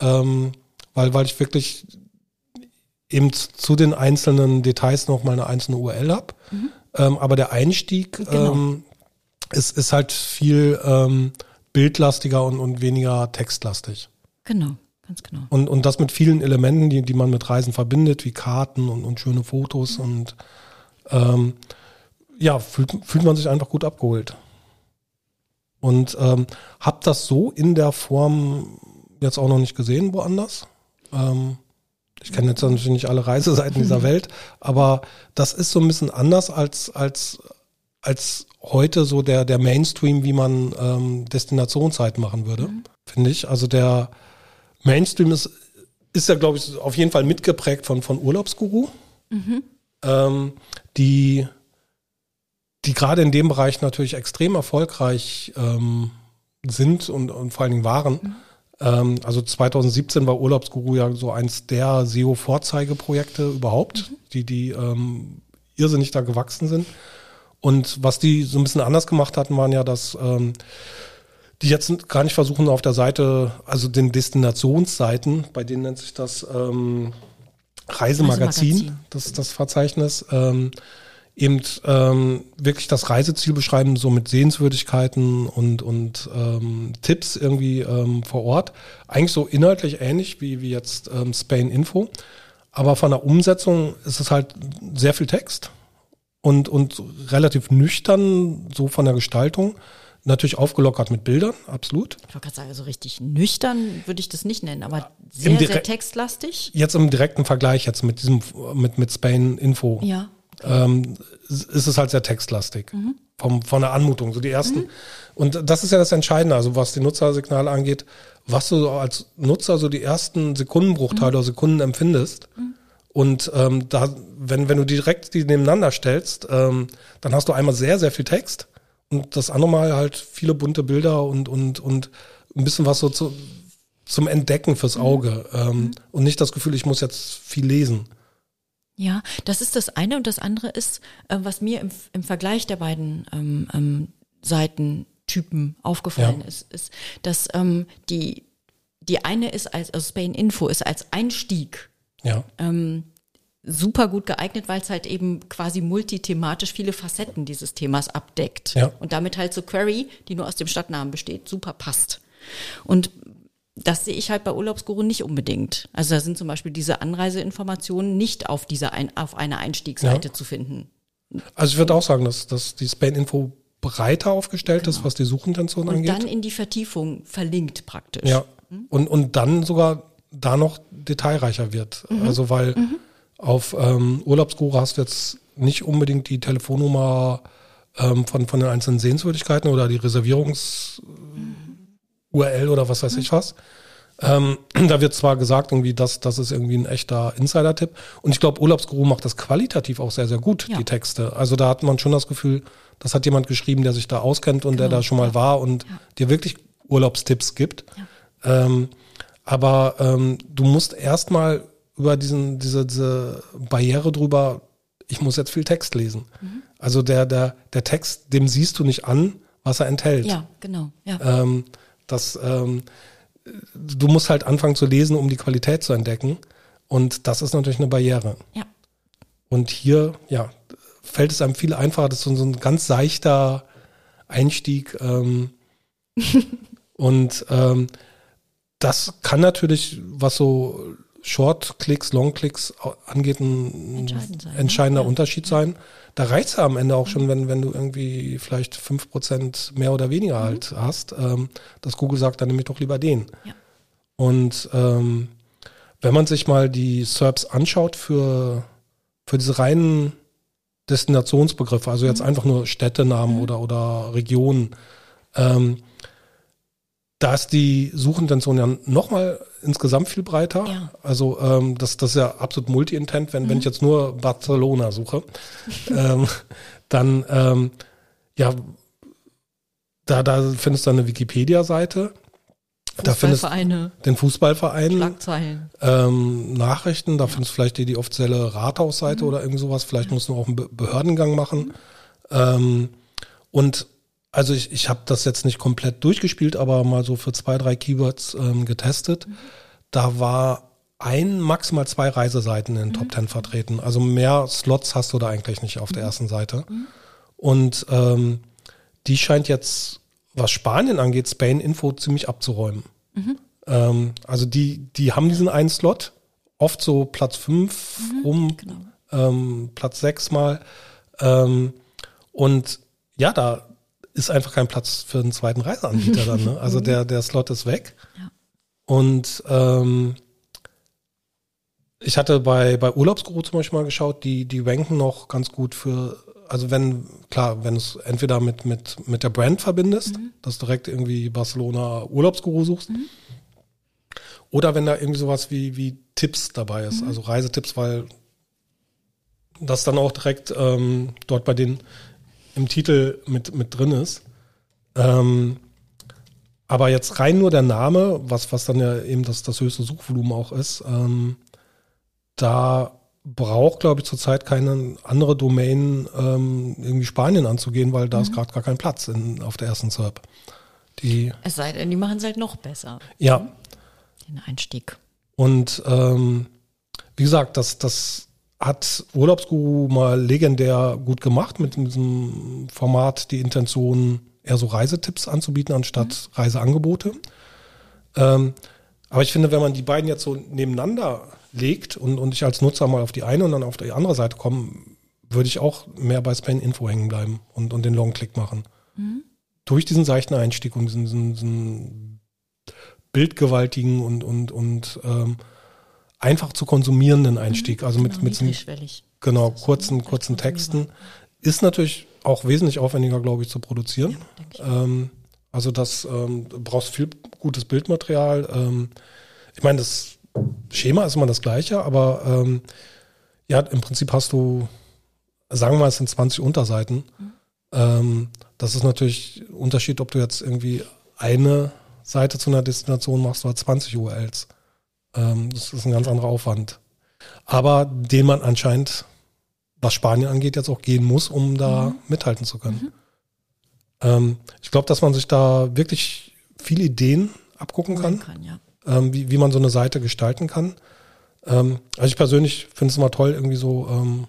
Speaker 2: ähm, weil, weil ich wirklich eben zu den einzelnen Details noch mal eine einzelne URL habe. Ähm, aber der Einstieg
Speaker 1: Genau.
Speaker 2: ähm, ist, ist halt viel ähm, bildlastiger und, und weniger textlastig.
Speaker 1: Genau, ganz genau.
Speaker 2: Und, und das mit vielen Elementen, die, die man mit Reisen verbindet, wie Karten und, und schöne Fotos und ähm, ja, fühlt, fühlt man sich einfach gut abgeholt. Und ähm, hab das so in der Form jetzt auch noch nicht gesehen woanders. Ähm, ich kenne jetzt natürlich nicht alle Reiseseiten dieser *laughs* Welt, aber das ist so ein bisschen anders als, als, als heute so der, der Mainstream, wie man ähm, Destinationsseiten machen würde, finde ich. Also der Mainstream ist, ist ja, glaube ich, auf jeden Fall mitgeprägt von, von Urlaubsguru, ähm, die, die gerade in dem Bereich natürlich extrem erfolgreich ähm, sind und, und vor allen Dingen waren. Ähm, also 2017 war Urlaubsguru ja so eins der SEO-Vorzeigeprojekte überhaupt, die, die ähm, irrsinnig da gewachsen sind. Und was die so ein bisschen anders gemacht hatten, waren ja, dass ähm, die jetzt gar nicht versuchen auf der Seite, also den Destinationsseiten, bei denen nennt sich das ähm, Reisemagazin,
Speaker 1: Reisemagazin.
Speaker 2: das ist das Verzeichnis, ähm, eben ähm, wirklich das Reiseziel beschreiben, so mit Sehenswürdigkeiten und, und ähm, Tipps irgendwie ähm, vor Ort. Eigentlich so inhaltlich ähnlich wie, wie jetzt ähm, Spain Info. Aber von der Umsetzung ist es halt sehr viel Text und, und relativ nüchtern, so von der Gestaltung. Natürlich aufgelockert mit Bildern, absolut.
Speaker 1: Ich wollte gerade sagen, so richtig nüchtern würde ich das nicht nennen, aber sehr, sehr textlastig.
Speaker 2: Jetzt im direkten Vergleich jetzt mit diesem, mit, mit Spain Info.
Speaker 1: Ja.
Speaker 2: ähm, ist es halt sehr textlastig. Vom, von der Anmutung. So die ersten. Und das ist ja das Entscheidende, also was die Nutzersignale angeht, was du so als Nutzer so die ersten Sekundenbruchteile oder Sekunden empfindest. Und ähm, da, wenn, wenn du direkt die nebeneinander stellst, ähm, dann hast du einmal sehr, sehr viel Text und das andere Mal halt viele bunte Bilder und, und, und ein bisschen was so zu, zum Entdecken fürs Auge. Ähm, Und nicht das Gefühl, ich muss jetzt viel lesen.
Speaker 1: Ja, das ist das eine und das andere ist, äh, was mir im, im Vergleich der beiden ähm, ähm, Seitentypen aufgefallen
Speaker 2: Ja.
Speaker 1: ist, ist, dass ähm, die die eine ist als, also Spain Info ist als Einstieg
Speaker 2: Ja.
Speaker 1: ähm, super gut geeignet, weil es halt eben quasi multithematisch viele Facetten dieses Themas abdeckt.
Speaker 2: Ja.
Speaker 1: Und damit halt so Query, die nur aus dem Stadtnamen besteht, super passt. Und das sehe ich halt bei Urlaubsguru nicht unbedingt. Also da sind zum Beispiel diese Anreiseinformationen nicht auf dieser ein, auf einer Einstiegsseite
Speaker 2: Ja.
Speaker 1: zu finden.
Speaker 2: Also ich würde auch sagen, dass, dass die Spain-Info breiter aufgestellt ist, was die Suchintention
Speaker 1: Genau. Und
Speaker 2: angeht.
Speaker 1: dann in die Vertiefung verlinkt praktisch.
Speaker 2: Ja. Und, und dann sogar da noch detailreicher wird.
Speaker 1: Mhm.
Speaker 2: Also weil auf ähm, Urlaubsguru hast du jetzt nicht unbedingt die Telefonnummer ähm, von, von den einzelnen Sehenswürdigkeiten oder die Reservierungs URL oder was weiß ich was. Ähm, *clears throat* da wird zwar gesagt, irgendwie, dass das ist irgendwie ein echter Insider-Tipp. Und ich glaube, Urlaubsguru macht das qualitativ auch sehr, sehr gut,
Speaker 1: Ja.
Speaker 2: die Texte. Also da hat man schon das Gefühl, das hat jemand geschrieben, der sich da auskennt und der
Speaker 1: Genau,
Speaker 2: da schon mal
Speaker 1: ja.
Speaker 2: war und
Speaker 1: Ja.
Speaker 2: dir wirklich Urlaubstipps gibt. Ähm, aber ähm, du musst erstmal über diesen, diese, diese Barriere drüber, ich muss jetzt viel Text lesen.
Speaker 1: Mhm.
Speaker 2: Also der, der, der Text, dem siehst du nicht an, was er enthält.
Speaker 1: Ja, genau. Ja.
Speaker 2: Ähm, das, ähm, du musst halt anfangen zu lesen, um die Qualität zu entdecken. Und das ist natürlich eine Barriere.
Speaker 1: ja.
Speaker 2: Und hier, ja, fällt es einem viel einfacher. Das ist so ein ganz seichter Einstieg. Ähm, *laughs* und ähm, das kann natürlich, was so Short-Klicks, Long-Klicks au- angeht, ein
Speaker 1: sein, ne?
Speaker 2: entscheidender
Speaker 1: Ja.
Speaker 2: Unterschied sein. Da reicht's ja am Ende auch schon, wenn, wenn du irgendwie vielleicht fünf Prozent mehr oder weniger halt hast, ähm, dass Google sagt, dann nehme ich doch lieber den.
Speaker 1: Ja.
Speaker 2: Und ähm, wenn man sich mal die SERPs anschaut für, für diese reinen Destinationsbegriffe, also jetzt einfach nur Städtenamen oder, oder Regionen, ähm, da ist die Suchintention ja nochmal insgesamt viel breiter.
Speaker 1: Ja.
Speaker 2: Also ähm, das, das ist ja absolut multi-intent. Wenn, wenn ich jetzt nur Barcelona suche, *laughs* ähm, dann ähm, ja, da, da findest du eine Wikipedia-Seite. Da findest den Fußballverein,
Speaker 1: Schlagzeilen.
Speaker 2: ähm, Nachrichten, da findest du vielleicht die, die offizielle Rathausseite oder irgend sowas. Vielleicht musst du auch einen Be Behördengang machen. Ähm, und also ich, ich habe das jetzt nicht komplett durchgespielt, aber mal so für zwei, drei Keywords ähm, getestet. Da war ein, maximal zwei Reiseseiten in den Top Ten vertreten. Also mehr Slots hast du da eigentlich nicht auf der ersten Seite. Und ähm, die scheint jetzt, was Spanien angeht, Spain Info ziemlich abzuräumen. Ähm, also die, die haben diesen einen Slot, oft so Platz fünf rum,
Speaker 1: genau.
Speaker 2: ähm, Platz sechs mal. Ähm, und ja, da ist einfach kein Platz für einen zweiten Reiseanbieter dann. Ne? Also *laughs* der, der Slot ist weg.
Speaker 1: Ja.
Speaker 2: Und ähm, ich hatte bei, bei Urlaubsguru zum Beispiel mal geschaut, die, die ranken noch ganz gut für, also wenn, klar, wenn du es entweder mit, mit, mit der Brand verbindest, dass du direkt irgendwie Barcelona Urlaubsguru suchst, oder wenn da irgendwie sowas wie, wie Tipps dabei ist, also Reisetipps, weil das dann auch direkt ähm, dort bei den im Titel mit, mit drin ist. Ähm, aber jetzt rein nur der Name, was, was dann ja eben das, das höchste Suchvolumen auch ist, ähm, da braucht, glaube ich, zurzeit keine andere Domain ähm, irgendwie Spanien anzugehen, weil da ist gerade gar kein Platz in, auf der ersten SERP. Die,
Speaker 1: Es sei denn, die machen es halt noch besser,
Speaker 2: ja,
Speaker 1: den Einstieg.
Speaker 2: Und ähm, wie gesagt, das, das hat Urlaubsguru mal legendär gut gemacht mit diesem Format, die Intention, eher so Reisetipps anzubieten anstatt Reiseangebote. Ähm, aber ich finde, wenn man die beiden jetzt so nebeneinander legt und, und ich als Nutzer mal auf die eine und dann auf die andere Seite komme, würde ich auch mehr bei Spain Info hängen bleiben und, und den Long-Click machen. Durch diesen seichten Einstieg und diesen, diesen, diesen bildgewaltigen und, und, und ähm, einfach zu konsumierenden Einstieg. Also mit,
Speaker 1: Genau,
Speaker 2: mit
Speaker 1: niedrigschwellig.
Speaker 2: genau, kurzen, kurzen. Texten. Ist natürlich auch wesentlich aufwendiger, glaube ich, zu produzieren.
Speaker 1: ich.
Speaker 2: ähm, also das ähm, du brauchst viel gutes Bildmaterial. Ähm, ich meine, das Schema ist immer das gleiche, aber ähm, ja, im Prinzip hast du, sagen wir mal, es sind 20 Unterseiten. Ähm, das ist natürlich ein Unterschied, ob du jetzt irgendwie eine Seite zu einer Destination machst oder 20 URLs. Ähm, das ist ein ganz anderer Aufwand. Aber den man anscheinend, was Spanien angeht, jetzt auch gehen muss, um da mithalten zu können. Ähm, ich glaube, dass man sich da wirklich viele Ideen abgucken kann.
Speaker 1: kann ja.
Speaker 2: ähm, wie, wie man so eine Seite gestalten kann. Ähm, also ich persönlich finde es immer toll, irgendwie so ähm,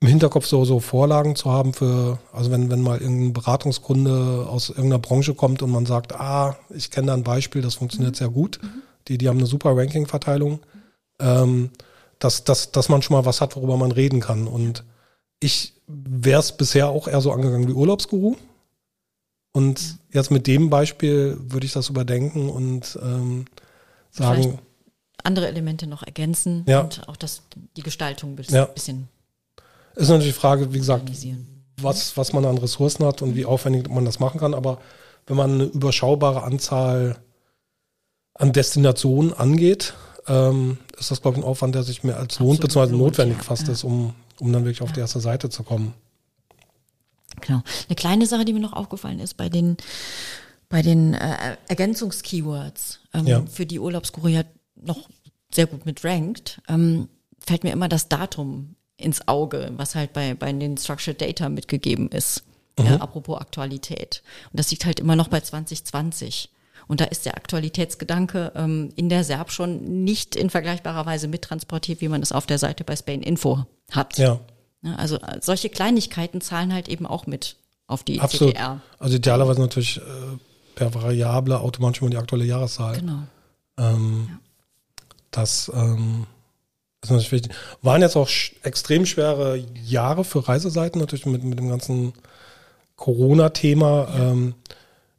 Speaker 2: im Hinterkopf so, so Vorlagen zu haben für, also wenn, wenn mal irgendein Beratungskunde aus irgendeiner Branche kommt und man sagt, ah, ich kenne da ein Beispiel, das funktioniert sehr gut. Die, die haben eine super Ranking-Verteilung. Ähm, dass, dass, dass man schon mal was hat, worüber man reden kann. Und ich wäre es bisher auch eher so angegangen wie Urlaubsguru. Und jetzt mit dem Beispiel würde ich das überdenken und ähm, sagen,
Speaker 1: Vielleicht andere Elemente noch ergänzen
Speaker 2: Ja.
Speaker 1: und auch das, die Gestaltung ein bisschen,
Speaker 2: Ja.
Speaker 1: bisschen
Speaker 2: ist natürlich die Frage, wie gesagt, was, was man an Ressourcen hat und wie aufwendig man das machen kann. Aber wenn man eine überschaubare Anzahl an Destinationen angeht, ähm, ist das, glaube ich, ein Aufwand, der sich mehr als lohnt, beziehungsweise notwendig
Speaker 1: ja.
Speaker 2: fast
Speaker 1: Ja.
Speaker 2: ist, um, um dann wirklich auf die erste Seite zu kommen.
Speaker 1: Genau. Eine kleine Sache, die mir noch aufgefallen ist bei den bei den äh, Ergänzungskeywords, ähm,
Speaker 2: Ja.
Speaker 1: für die Urlaubsguru ja noch sehr gut mit rankt, ähm, fällt mir immer das Datum ins Auge, was halt bei, bei den Structured Data mitgegeben ist.
Speaker 2: Mhm.
Speaker 1: Äh, apropos Aktualität. Und das liegt halt immer noch bei 2020. Und da ist der Aktualitätsgedanke ähm, in der SERP schon nicht in vergleichbarer Weise mittransportiert, wie man es auf der Seite bei Spain Info hat.
Speaker 2: Ja,
Speaker 1: Ne, Also äh, solche Kleinigkeiten zahlen halt eben auch mit auf die
Speaker 2: absolut.
Speaker 1: CTR.
Speaker 2: Also idealerweise natürlich äh, per Variable automatisch immer die aktuelle Jahreszahl.
Speaker 1: Genau.
Speaker 2: Ähm, Das ähm, ist natürlich wichtig. Waren jetzt auch sch extrem schwere Jahre für Reiseseiten, natürlich mit, mit dem ganzen Corona-Thema. Ähm,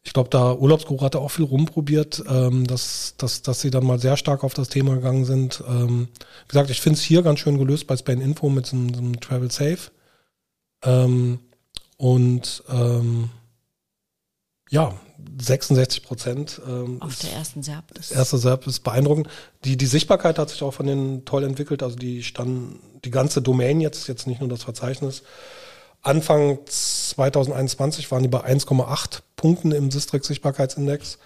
Speaker 2: ich glaube, da Urlaubsguru hatte auch viel rumprobiert, ähm, dass, dass, dass sie dann mal sehr stark auf das Thema gegangen sind. Ähm, wie gesagt, ich finde es hier ganz schön gelöst bei Spain Info mit so, einem- so einem Travel Safe. Ähm, und ähm, ja, 66 Prozent ähm,
Speaker 1: Auf der ersten SERP. Das
Speaker 2: erste Serp ist beeindruckend. Die, die Sichtbarkeit hat sich auch von denen toll entwickelt. Also die standen, die ganze Domain jetzt, jetzt nicht nur das Verzeichnis. Anfang 2021 waren die bei 1,8 Punkten im Sistrix Sichtbarkeitsindex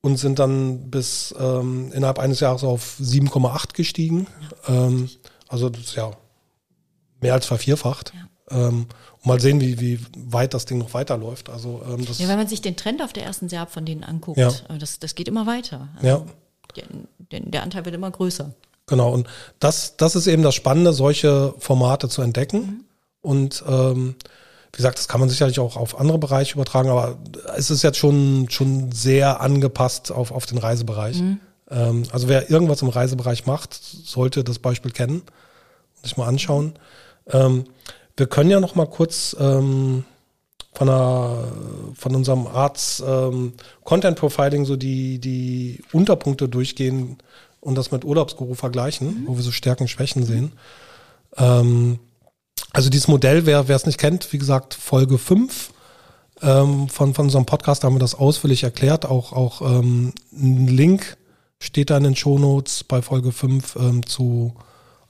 Speaker 2: und sind dann bis ähm, innerhalb eines Jahres auf 7,8 gestiegen. Ähm, also das ist ja mehr als vervierfacht. Ähm, und mal sehen, wie, wie weit das Ding noch weiterläuft. Also ähm, das
Speaker 1: ja, wenn man sich den Trend auf der ersten SERP von denen anguckt,
Speaker 2: Ja.
Speaker 1: äh, das, das geht immer weiter. Also
Speaker 2: ja.
Speaker 1: der, der, der Anteil wird immer größer.
Speaker 2: Genau, und das, das ist eben das Spannende, solche Formate zu entdecken. Und ähm, wie gesagt, das kann man sicherlich auch auf andere Bereiche übertragen, aber es ist jetzt schon, schon sehr angepasst auf, auf den Reisebereich. Ähm, also wer irgendwas im Reisebereich macht, sollte das Beispiel kennen und sich mal anschauen. Ähm, wir können ja noch mal kurz ähm, von, einer, von unserem Arts ähm, Content Profiling so die, die Unterpunkte durchgehen und das mit Urlaubsguru vergleichen, wo wir so Stärken, Schwächen sehen. Also dieses Modell, wer wer es nicht kennt, wie gesagt, Folge 5 ähm, von, von unserem Podcast haben wir das ausführlich erklärt. Auch, auch ähm, ein Link steht da in den Shownotes bei Folge 5 ähm, zu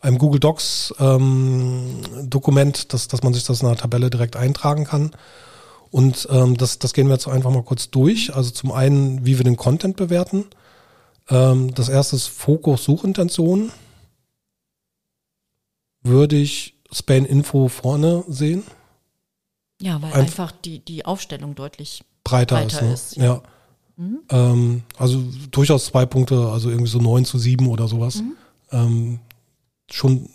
Speaker 2: einem Google Docs ähm, Dokument, dass, dass man sich das in einer Tabelle direkt eintragen kann. Und ähm, das, das gehen wir jetzt einfach mal kurz durch. Also zum einen, wie wir den Content bewerten. Ähm, das erste ist Fokus Suchintention. Würde ich Spain Info vorne sehen.
Speaker 1: Ja, weil
Speaker 2: Einf-
Speaker 1: einfach die, die Aufstellung deutlich
Speaker 2: Breiter,
Speaker 1: Breiter
Speaker 2: ist. Ne?
Speaker 1: ist,
Speaker 2: ja. Ähm, also durchaus zwei Punkte, also irgendwie so 9 zu 7 oder sowas. Ähm, schon,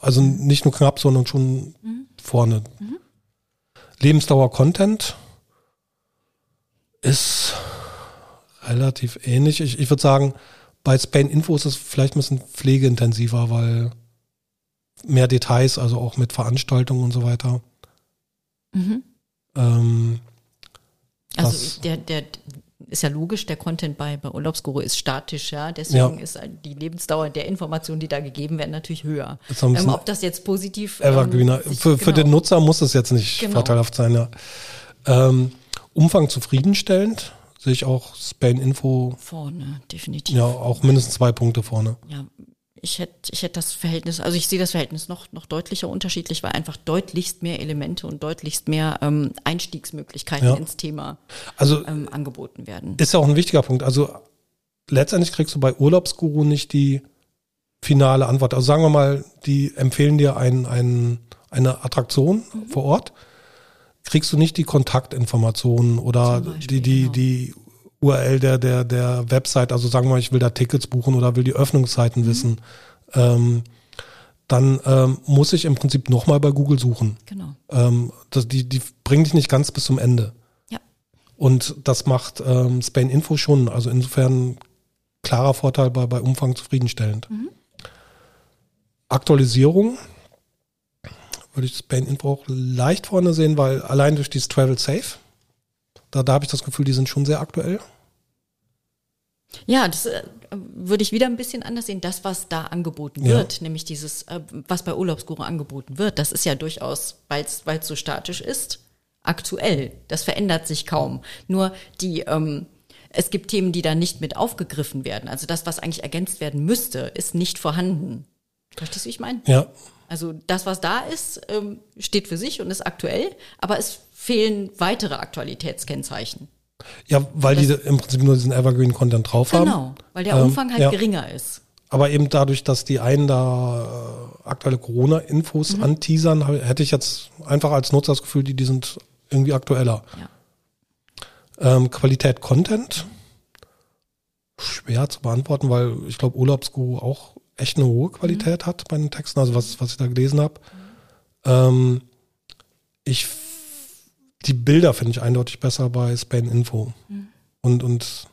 Speaker 2: also nicht nur knapp, sondern schon vorne. Lebensdauer Content ist relativ ähnlich. Ich, ich würde sagen, bei Spain Info ist es vielleicht ein bisschen pflegeintensiver, weil mehr Details, also auch mit Veranstaltungen und so weiter. Ähm,
Speaker 1: Also der, der ist ja logisch, der Content bei, bei Urlaubsguru ist statisch, ja. Deswegen
Speaker 2: Ja.
Speaker 1: ist die Lebensdauer der Informationen, die da gegeben werden, natürlich höher.
Speaker 2: Ist
Speaker 1: Ähm, ob das jetzt positiv
Speaker 2: Evergreener.
Speaker 1: ähm,
Speaker 2: für, für
Speaker 1: genau.
Speaker 2: den Nutzer muss es jetzt nicht
Speaker 1: Genau.
Speaker 2: vorteilhaft sein, ja. Ähm, Umfang zufriedenstellend, sehe ich auch Spain Info,
Speaker 1: vorne, definitiv.
Speaker 2: ja, auch mindestens zwei Punkte vorne.
Speaker 1: ja, ich hätte ich hätte das Verhältnis, also ich sehe das Verhältnis noch, noch deutlicher unterschiedlich, weil einfach deutlichst mehr Elemente und deutlichst mehr ähm, Einstiegsmöglichkeiten
Speaker 2: Ja.
Speaker 1: ins Thema
Speaker 2: Also
Speaker 1: ähm, angeboten werden.
Speaker 2: ist ja auch ein wichtiger Punkt. Also letztendlich kriegst du bei Urlaubsguru nicht die finale Antwort. Also sagen wir mal, die empfehlen dir ein, ein, eine Attraktion vor Ort, kriegst du nicht die Kontaktinformationen oder
Speaker 1: Beispiel,
Speaker 2: die, die,
Speaker 1: genau.
Speaker 2: die URL der, der, der Website, also sagen wir mal, ich will da Tickets buchen oder will die Öffnungszeiten wissen, ähm, dann ähm, muss ich im Prinzip nochmal bei Google suchen.
Speaker 1: Genau.
Speaker 2: Ähm, das, die, die bringen dich nicht ganz bis zum Ende.
Speaker 1: Ja.
Speaker 2: Und das macht ähm, Spain Info schon. Also insofern klarer Vorteil bei, bei Umfang zufriedenstellend. Aktualisierung würde ich Spain Info auch leicht vorne sehen, weil allein durch dieses Travel Safe, da, da habe ich das Gefühl, die sind schon sehr aktuell.
Speaker 1: Ja, das äh, würde ich wieder ein bisschen anders sehen. Das, was da angeboten
Speaker 2: Ja.
Speaker 1: wird, nämlich dieses, äh, was bei Urlaubsguru angeboten wird, das ist ja durchaus, weil es so statisch ist, aktuell. Das verändert sich kaum. Nur die, ähm, es gibt Themen, die da nicht mit aufgegriffen werden. Also das, was eigentlich ergänzt werden müsste, ist nicht vorhanden. Verstehst du, wie ich meine?
Speaker 2: Ja,
Speaker 1: Also das, was da ist, ähm, steht für sich und ist aktuell, aber es fehlen weitere Aktualitätskennzeichen.
Speaker 2: Ja weil die im Prinzip nur diesen Evergreen Content drauf haben.
Speaker 1: Genau, weil der
Speaker 2: Ähm,
Speaker 1: Umfang halt
Speaker 2: ja.
Speaker 1: geringer ist.
Speaker 2: Aber eben dadurch, dass die einen da äh, aktuelle Corona-Infos anteasern, hab- hätte ich jetzt einfach als Nutzer das Gefühl, die, die sind irgendwie aktueller.
Speaker 1: Ja.
Speaker 2: Ähm, Qualität Content. Schwer zu beantworten, weil ich glaube, Urlaubsguru auch echt eine hohe Qualität hat bei den Texten, also was, was ich da gelesen habe. Ähm, ich die Bilder finde ich eindeutig besser bei Spain Info. Und, und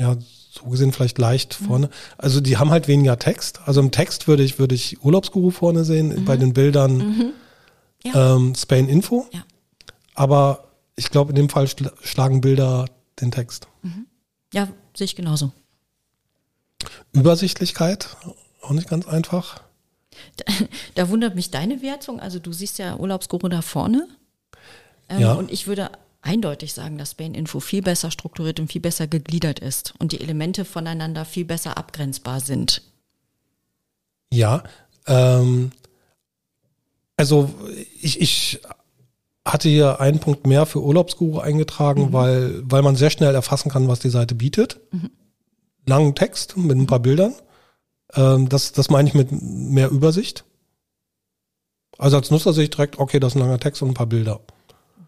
Speaker 2: ja, so gesehen vielleicht leicht vorne. Also die haben halt weniger Text. Also im Text würde ich, würde ich Urlaubsguru vorne sehen, bei den Bildern
Speaker 1: Ja.
Speaker 2: ähm, Spain Info.
Speaker 1: Ja.
Speaker 2: Aber ich glaube, in dem Fall schla schlagen Bilder den Text.
Speaker 1: Ja, sehe ich genauso.
Speaker 2: Übersichtlichkeit, auch nicht ganz einfach. *laughs*
Speaker 1: Da wundert mich deine Wertung. Also du siehst ja Urlaubsguru da vorne. Ähm,
Speaker 2: Ja.
Speaker 1: Und ich würde eindeutig sagen, dass Spain Info viel besser strukturiert und viel besser gegliedert ist und die Elemente voneinander viel besser abgrenzbar sind.
Speaker 2: Ja, ähm, also ich, ich hatte hier einen Punkt mehr für Urlaubsguru eingetragen, weil, weil man sehr schnell erfassen kann, was die Seite bietet. Langen Text mit ein paar Bildern. Ähm, das, das meine ich mit mehr Übersicht. Also als Nutzer sehe ich direkt, okay, das ist ein langer Text und ein paar Bilder.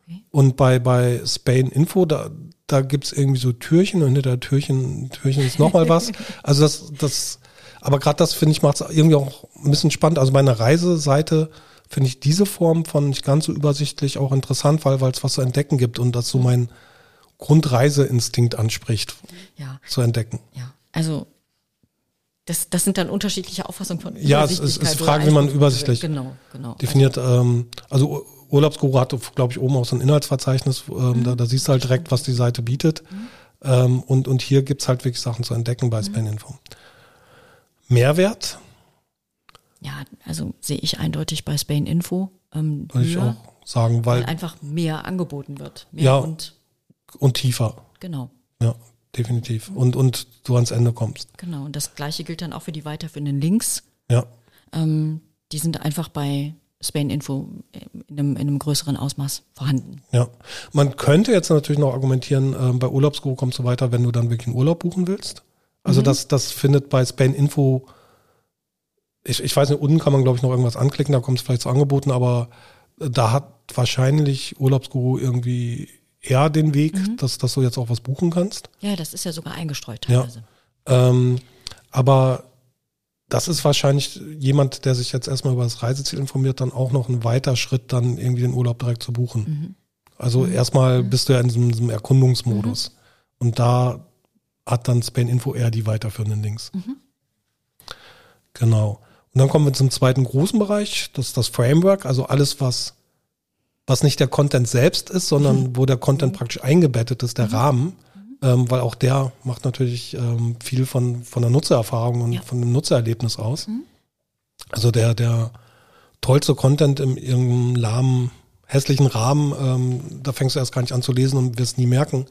Speaker 1: Okay.
Speaker 2: Und bei, bei Spain Info, da, da gibt's irgendwie so Türchen und hinter der Türchen, Türchen ist nochmal was. *laughs* Also das, das, aber gerade das finde ich macht es irgendwie auch ein bisschen spannend. Also bei einer Reiseseite finde ich diese Form von nicht ganz so übersichtlich auch interessant, weil weil es was zu entdecken gibt und das so mein Grundreiseinstinkt anspricht,
Speaker 1: Ja,
Speaker 2: zu entdecken.
Speaker 1: ja. Also das, das sind dann unterschiedliche Auffassungen von
Speaker 2: Ja, es ist- es ist Frage, wie man übersichtlich
Speaker 1: Genau, genau.
Speaker 2: definiert. Ähm, also Urlaubsguru hat, glaube ich, oben auch so ein Inhaltsverzeichnis. Ähm, da, da siehst du halt direkt, was die Seite bietet. Ähm, und, und hier gibt's halt wirklich Sachen zu entdecken bei Spain Info. Mehrwert,
Speaker 1: Ja, also sehe ich eindeutig bei Spain Info. Ähm,
Speaker 2: würde ich auch sagen,
Speaker 1: weil
Speaker 2: weil
Speaker 1: einfach mehr angeboten wird. Mehr
Speaker 2: Ja.
Speaker 1: und
Speaker 2: und tiefer.
Speaker 1: genau.
Speaker 2: Ja, definitiv. Und, und du ans Ende kommst.
Speaker 1: Genau, und das gleiche gilt dann auch für die weiterführenden Links.
Speaker 2: Ja.
Speaker 1: Ähm, die sind einfach bei Spain Info in einem, in einem größeren Ausmaß vorhanden.
Speaker 2: Ja, man könnte jetzt natürlich noch argumentieren, ähm, bei Urlaubsguru kommst du weiter, wenn du dann wirklich einen Urlaub buchen willst. Also das, das findet bei Spain Info, ich, ich weiß nicht, unten kann man glaube ich noch irgendwas anklicken, da kommt es vielleicht zu Angeboten, aber äh, da hat wahrscheinlich Urlaubsguru irgendwie eher den Weg, dass, dass du jetzt auch was buchen kannst.
Speaker 1: Ja, das ist ja sogar eingestreut
Speaker 2: Ja.
Speaker 1: teilweise.
Speaker 2: Ähm, aber das ist wahrscheinlich jemand, der sich jetzt erstmal über das Reiseziel informiert, dann auch noch ein weiter Schritt, dann irgendwie den Urlaub direkt zu buchen. Also erstmal bist du ja in diesem, diesem Erkundungsmodus. Und da hat dann Spain Info eher die weiterführenden Links. Genau. Und dann kommen wir zum zweiten großen Bereich, das ist das Framework, also alles, was, was nicht der Content selbst ist, sondern wo der Content praktisch eingebettet ist, der Rahmen, ähm, weil auch der macht natürlich ähm, viel von, von der Nutzererfahrung und
Speaker 1: Ja.
Speaker 2: von dem Nutzererlebnis aus. Also der, der tollste Content in irgendeinem lahmen, hässlichen Rahmen, ähm, da fängst du erst gar nicht an zu lesen und wirst nie merken,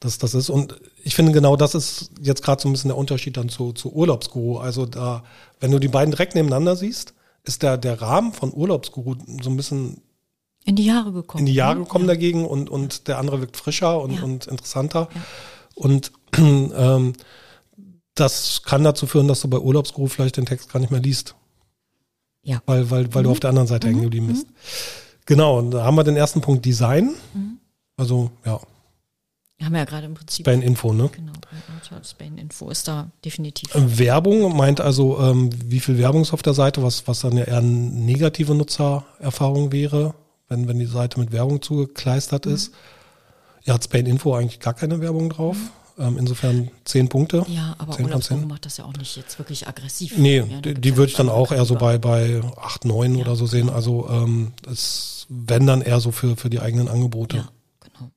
Speaker 2: dass das ist. Und ich finde genau das ist jetzt gerade so ein bisschen der Unterschied dann zu, zu Urlaubsguru. Also da, wenn du die beiden direkt nebeneinander siehst, ist der, der Rahmen von Urlaubsguru so ein bisschen
Speaker 1: In die Jahre gekommen.
Speaker 2: in die Jahre
Speaker 1: ne?
Speaker 2: gekommen dagegen und, und der andere wirkt frischer und,
Speaker 1: Ja.
Speaker 2: und interessanter. Und *clears throat* ähm, das kann dazu führen, dass du bei Urlaubsguru vielleicht den Text gar nicht mehr liest,
Speaker 1: Ja.
Speaker 2: weil, weil, weil du auf der anderen Seite hängen geblieben bist. Genau, und da haben wir den ersten Punkt Design. Also ja,
Speaker 1: Haben wir ja gerade im Prinzip.
Speaker 2: Spain Info, ne?
Speaker 1: Genau, bei Spain Info ist da definitiv.
Speaker 2: Werbung meint also, ähm, wie viel Werbung ist auf der Seite, was, was dann ja eher eine negative Nutzererfahrung wäre, wenn, wenn die Seite mit Werbung zugekleistert
Speaker 1: Mhm.
Speaker 2: ist. Ja, hat Spain Info eigentlich gar keine Werbung drauf. Ähm, insofern zehn Punkte.
Speaker 1: Ja, aber
Speaker 2: 10 von
Speaker 1: Urlaubsguru
Speaker 2: 10.
Speaker 1: macht das ja auch nicht jetzt wirklich aggressiv.
Speaker 2: Nee,
Speaker 1: ja,
Speaker 2: die, die
Speaker 1: ja
Speaker 2: würde ich dann auch eher so bei, bei 8, 9 oder so sehen. Also ähm, es wenn dann eher so für, für die eigenen Angebote.
Speaker 1: Ja, genau.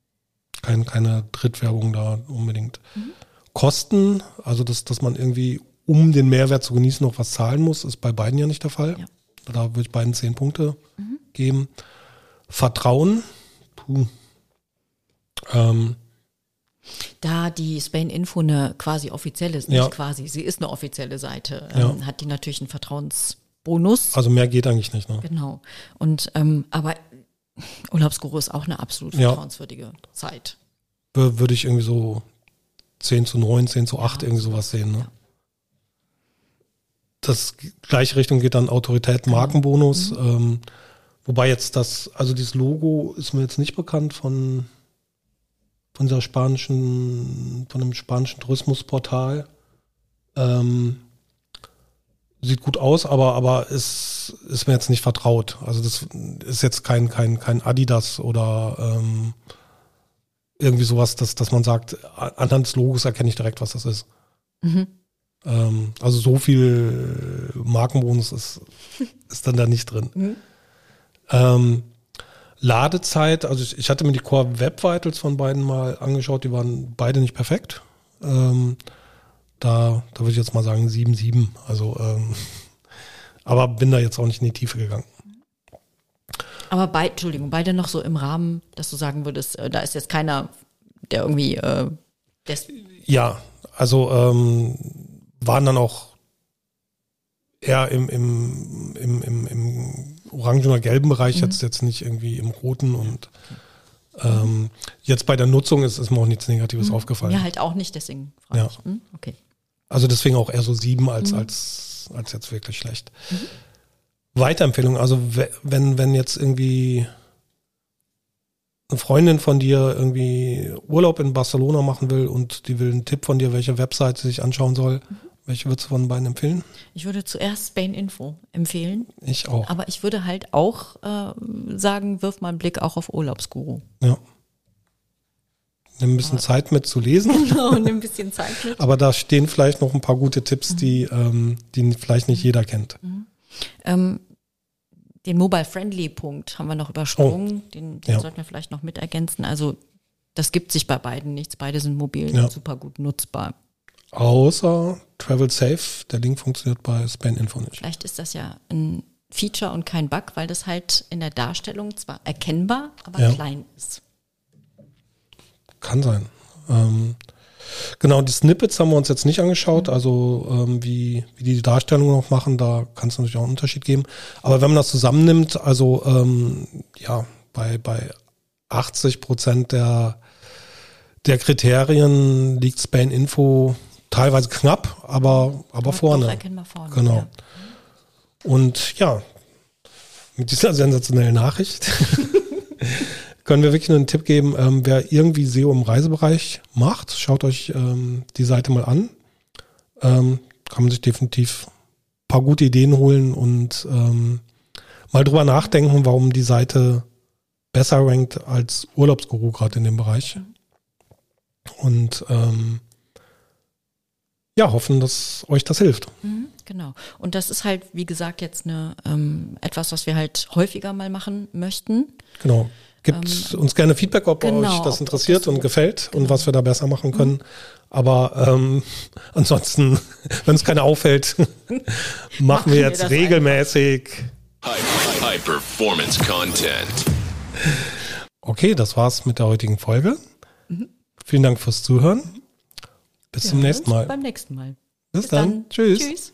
Speaker 2: Kein, keine Drittwerbung da unbedingt.
Speaker 1: Mhm.
Speaker 2: Kosten, also dass, dass man irgendwie, um den Mehrwert zu genießen, noch was zahlen muss, ist bei beiden ja nicht der Fall.
Speaker 1: Ja.
Speaker 2: Da würde ich beiden 10 Punkte
Speaker 1: Mhm.
Speaker 2: geben. Vertrauen, puh. Ähm,
Speaker 1: Da die Spain Info eine quasi offizielle ist, nicht
Speaker 2: Ja.
Speaker 1: quasi, sie ist eine offizielle Seite,
Speaker 2: Ja.
Speaker 1: ähm, hat die natürlich einen Vertrauensbonus.
Speaker 2: also mehr geht eigentlich nicht. Ne?
Speaker 1: Genau. Und ähm, aber Urlaubsguru ist auch eine absolut
Speaker 2: Ja.
Speaker 1: vertrauenswürdige Zeit.
Speaker 2: Wür- Würde ich irgendwie so 10 zu 9, 10 zu 8 irgendwie sowas sehen. Ne?
Speaker 1: Ja.
Speaker 2: Das gleiche Richtung geht dann Autorität, Markenbonus.
Speaker 1: Mhm.
Speaker 2: Ähm, wobei jetzt das, also dieses Logo ist mir jetzt nicht bekannt von, von dieser spanischen, von dem spanischen Tourismusportal. Ähm, sieht gut aus, aber, aber ist, ist mir jetzt nicht vertraut. Also das ist jetzt kein, kein, kein Adidas oder ähm, irgendwie sowas, dass, dass man sagt, anhand des Logos erkenne ich direkt, was das ist.
Speaker 1: Mhm.
Speaker 2: Ähm, also so viel Markenbonus ist, *laughs* ist dann da nicht drin.
Speaker 1: Mhm.
Speaker 2: Ähm, Ladezeit, also ich, ich hatte mir die Core Web Vitals von beiden mal angeschaut, die waren beide nicht perfekt. Ähm, da, da würde ich jetzt mal sagen 7,7. Also, ähm, *laughs* aber bin da jetzt auch nicht in die Tiefe gegangen.
Speaker 1: Aber beide, Entschuldigung, beide noch so im Rahmen, dass du sagen würdest, äh, da ist jetzt keiner, der irgendwie äh,
Speaker 2: Ja, also ähm, waren dann auch eher im, im, im, im, im orangen oder gelben Bereich, jetzt, jetzt nicht irgendwie im roten und ähm, jetzt bei der Nutzung ist, ist mir auch nichts Negatives aufgefallen.
Speaker 1: mir halt auch nicht, deswegen frage
Speaker 2: Ja.
Speaker 1: ich. Hm? Okay.
Speaker 2: Also deswegen auch eher so sieben als, als, als jetzt wirklich schlecht. Weiterempfehlung, also we- wenn, wenn jetzt irgendwie eine Freundin von dir irgendwie Urlaub in Barcelona machen will und die will einen Tipp von dir, welche Webseite sie sich anschauen soll, welche würdest du von beiden empfehlen?
Speaker 1: Ich würde zuerst Spain Info empfehlen,
Speaker 2: Ich auch.
Speaker 1: aber ich würde halt auch äh, sagen, wirf mal einen Blick auch auf Urlaubsguru.
Speaker 2: Ja. Nimm ein bisschen Zeit mit zu lesen, *laughs*
Speaker 1: Genau, und ein bisschen Zeit mit.
Speaker 2: aber da stehen vielleicht noch ein paar gute Tipps, die, ähm, die vielleicht nicht jeder kennt.
Speaker 1: Ähm, den Mobile-Friendly-Punkt haben wir noch übersprungen. den den
Speaker 2: Ja.
Speaker 1: sollten wir vielleicht noch mit ergänzen. Also das gibt sich bei beiden nichts. Beide sind mobil
Speaker 2: Ja.
Speaker 1: super gut nutzbar.
Speaker 2: Außer Travel Safe, der Link funktioniert bei Span Info nicht.
Speaker 1: Vielleicht ist das ja ein Feature und kein Bug, weil das halt in der Darstellung zwar erkennbar, aber
Speaker 2: Ja.
Speaker 1: klein ist.
Speaker 2: Kann sein. Ähm, genau, die Snippets haben wir uns jetzt nicht angeschaut, also ähm, wie, wie die Darstellung noch machen, da kann es natürlich auch einen Unterschied geben. Aber wenn man das zusammennimmt, also ähm, ja, bei, bei 80 Prozent der, der Kriterien liegt Spain Info teilweise knapp, aber, aber vorne.
Speaker 1: Erkennbar vorne.
Speaker 2: Genau.
Speaker 1: Ja.
Speaker 2: Und ja, mit dieser sensationellen Nachricht *laughs* können wir wirklich nur einen Tipp geben, ähm, wer irgendwie SEO im Reisebereich macht, schaut euch ähm, die Seite mal an. Ähm, kann man sich definitiv ein paar gute Ideen holen und ähm, mal drüber nachdenken, warum die Seite besser rankt als Urlaubsguru gerade in dem Bereich. Und ähm, ja, hoffen, dass euch das hilft.
Speaker 1: Mhm, Genau. Und das ist halt, wie gesagt, jetzt eine ähm, etwas, was wir halt häufiger mal machen möchten.
Speaker 2: Genau. Gibt uns gerne Feedback, ob
Speaker 1: genau,
Speaker 2: euch das
Speaker 1: ob
Speaker 2: interessiert
Speaker 1: das
Speaker 2: und gefällt und
Speaker 1: genau.
Speaker 2: was wir da besser machen können. Aber ähm, *laughs* ansonsten, *laughs* wenn es keiner auffällt, *laughs* machen wir
Speaker 1: wir
Speaker 2: jetzt
Speaker 1: das
Speaker 2: regelmäßig.
Speaker 3: High, high performance content.
Speaker 2: Okay, das war's mit der heutigen Folge. Vielen Dank fürs Zuhören. Bis
Speaker 1: Wir
Speaker 2: zum nächsten Mal.
Speaker 1: Beim nächsten Mal.
Speaker 2: Bis, dann. Tschüss.
Speaker 1: Tschüss.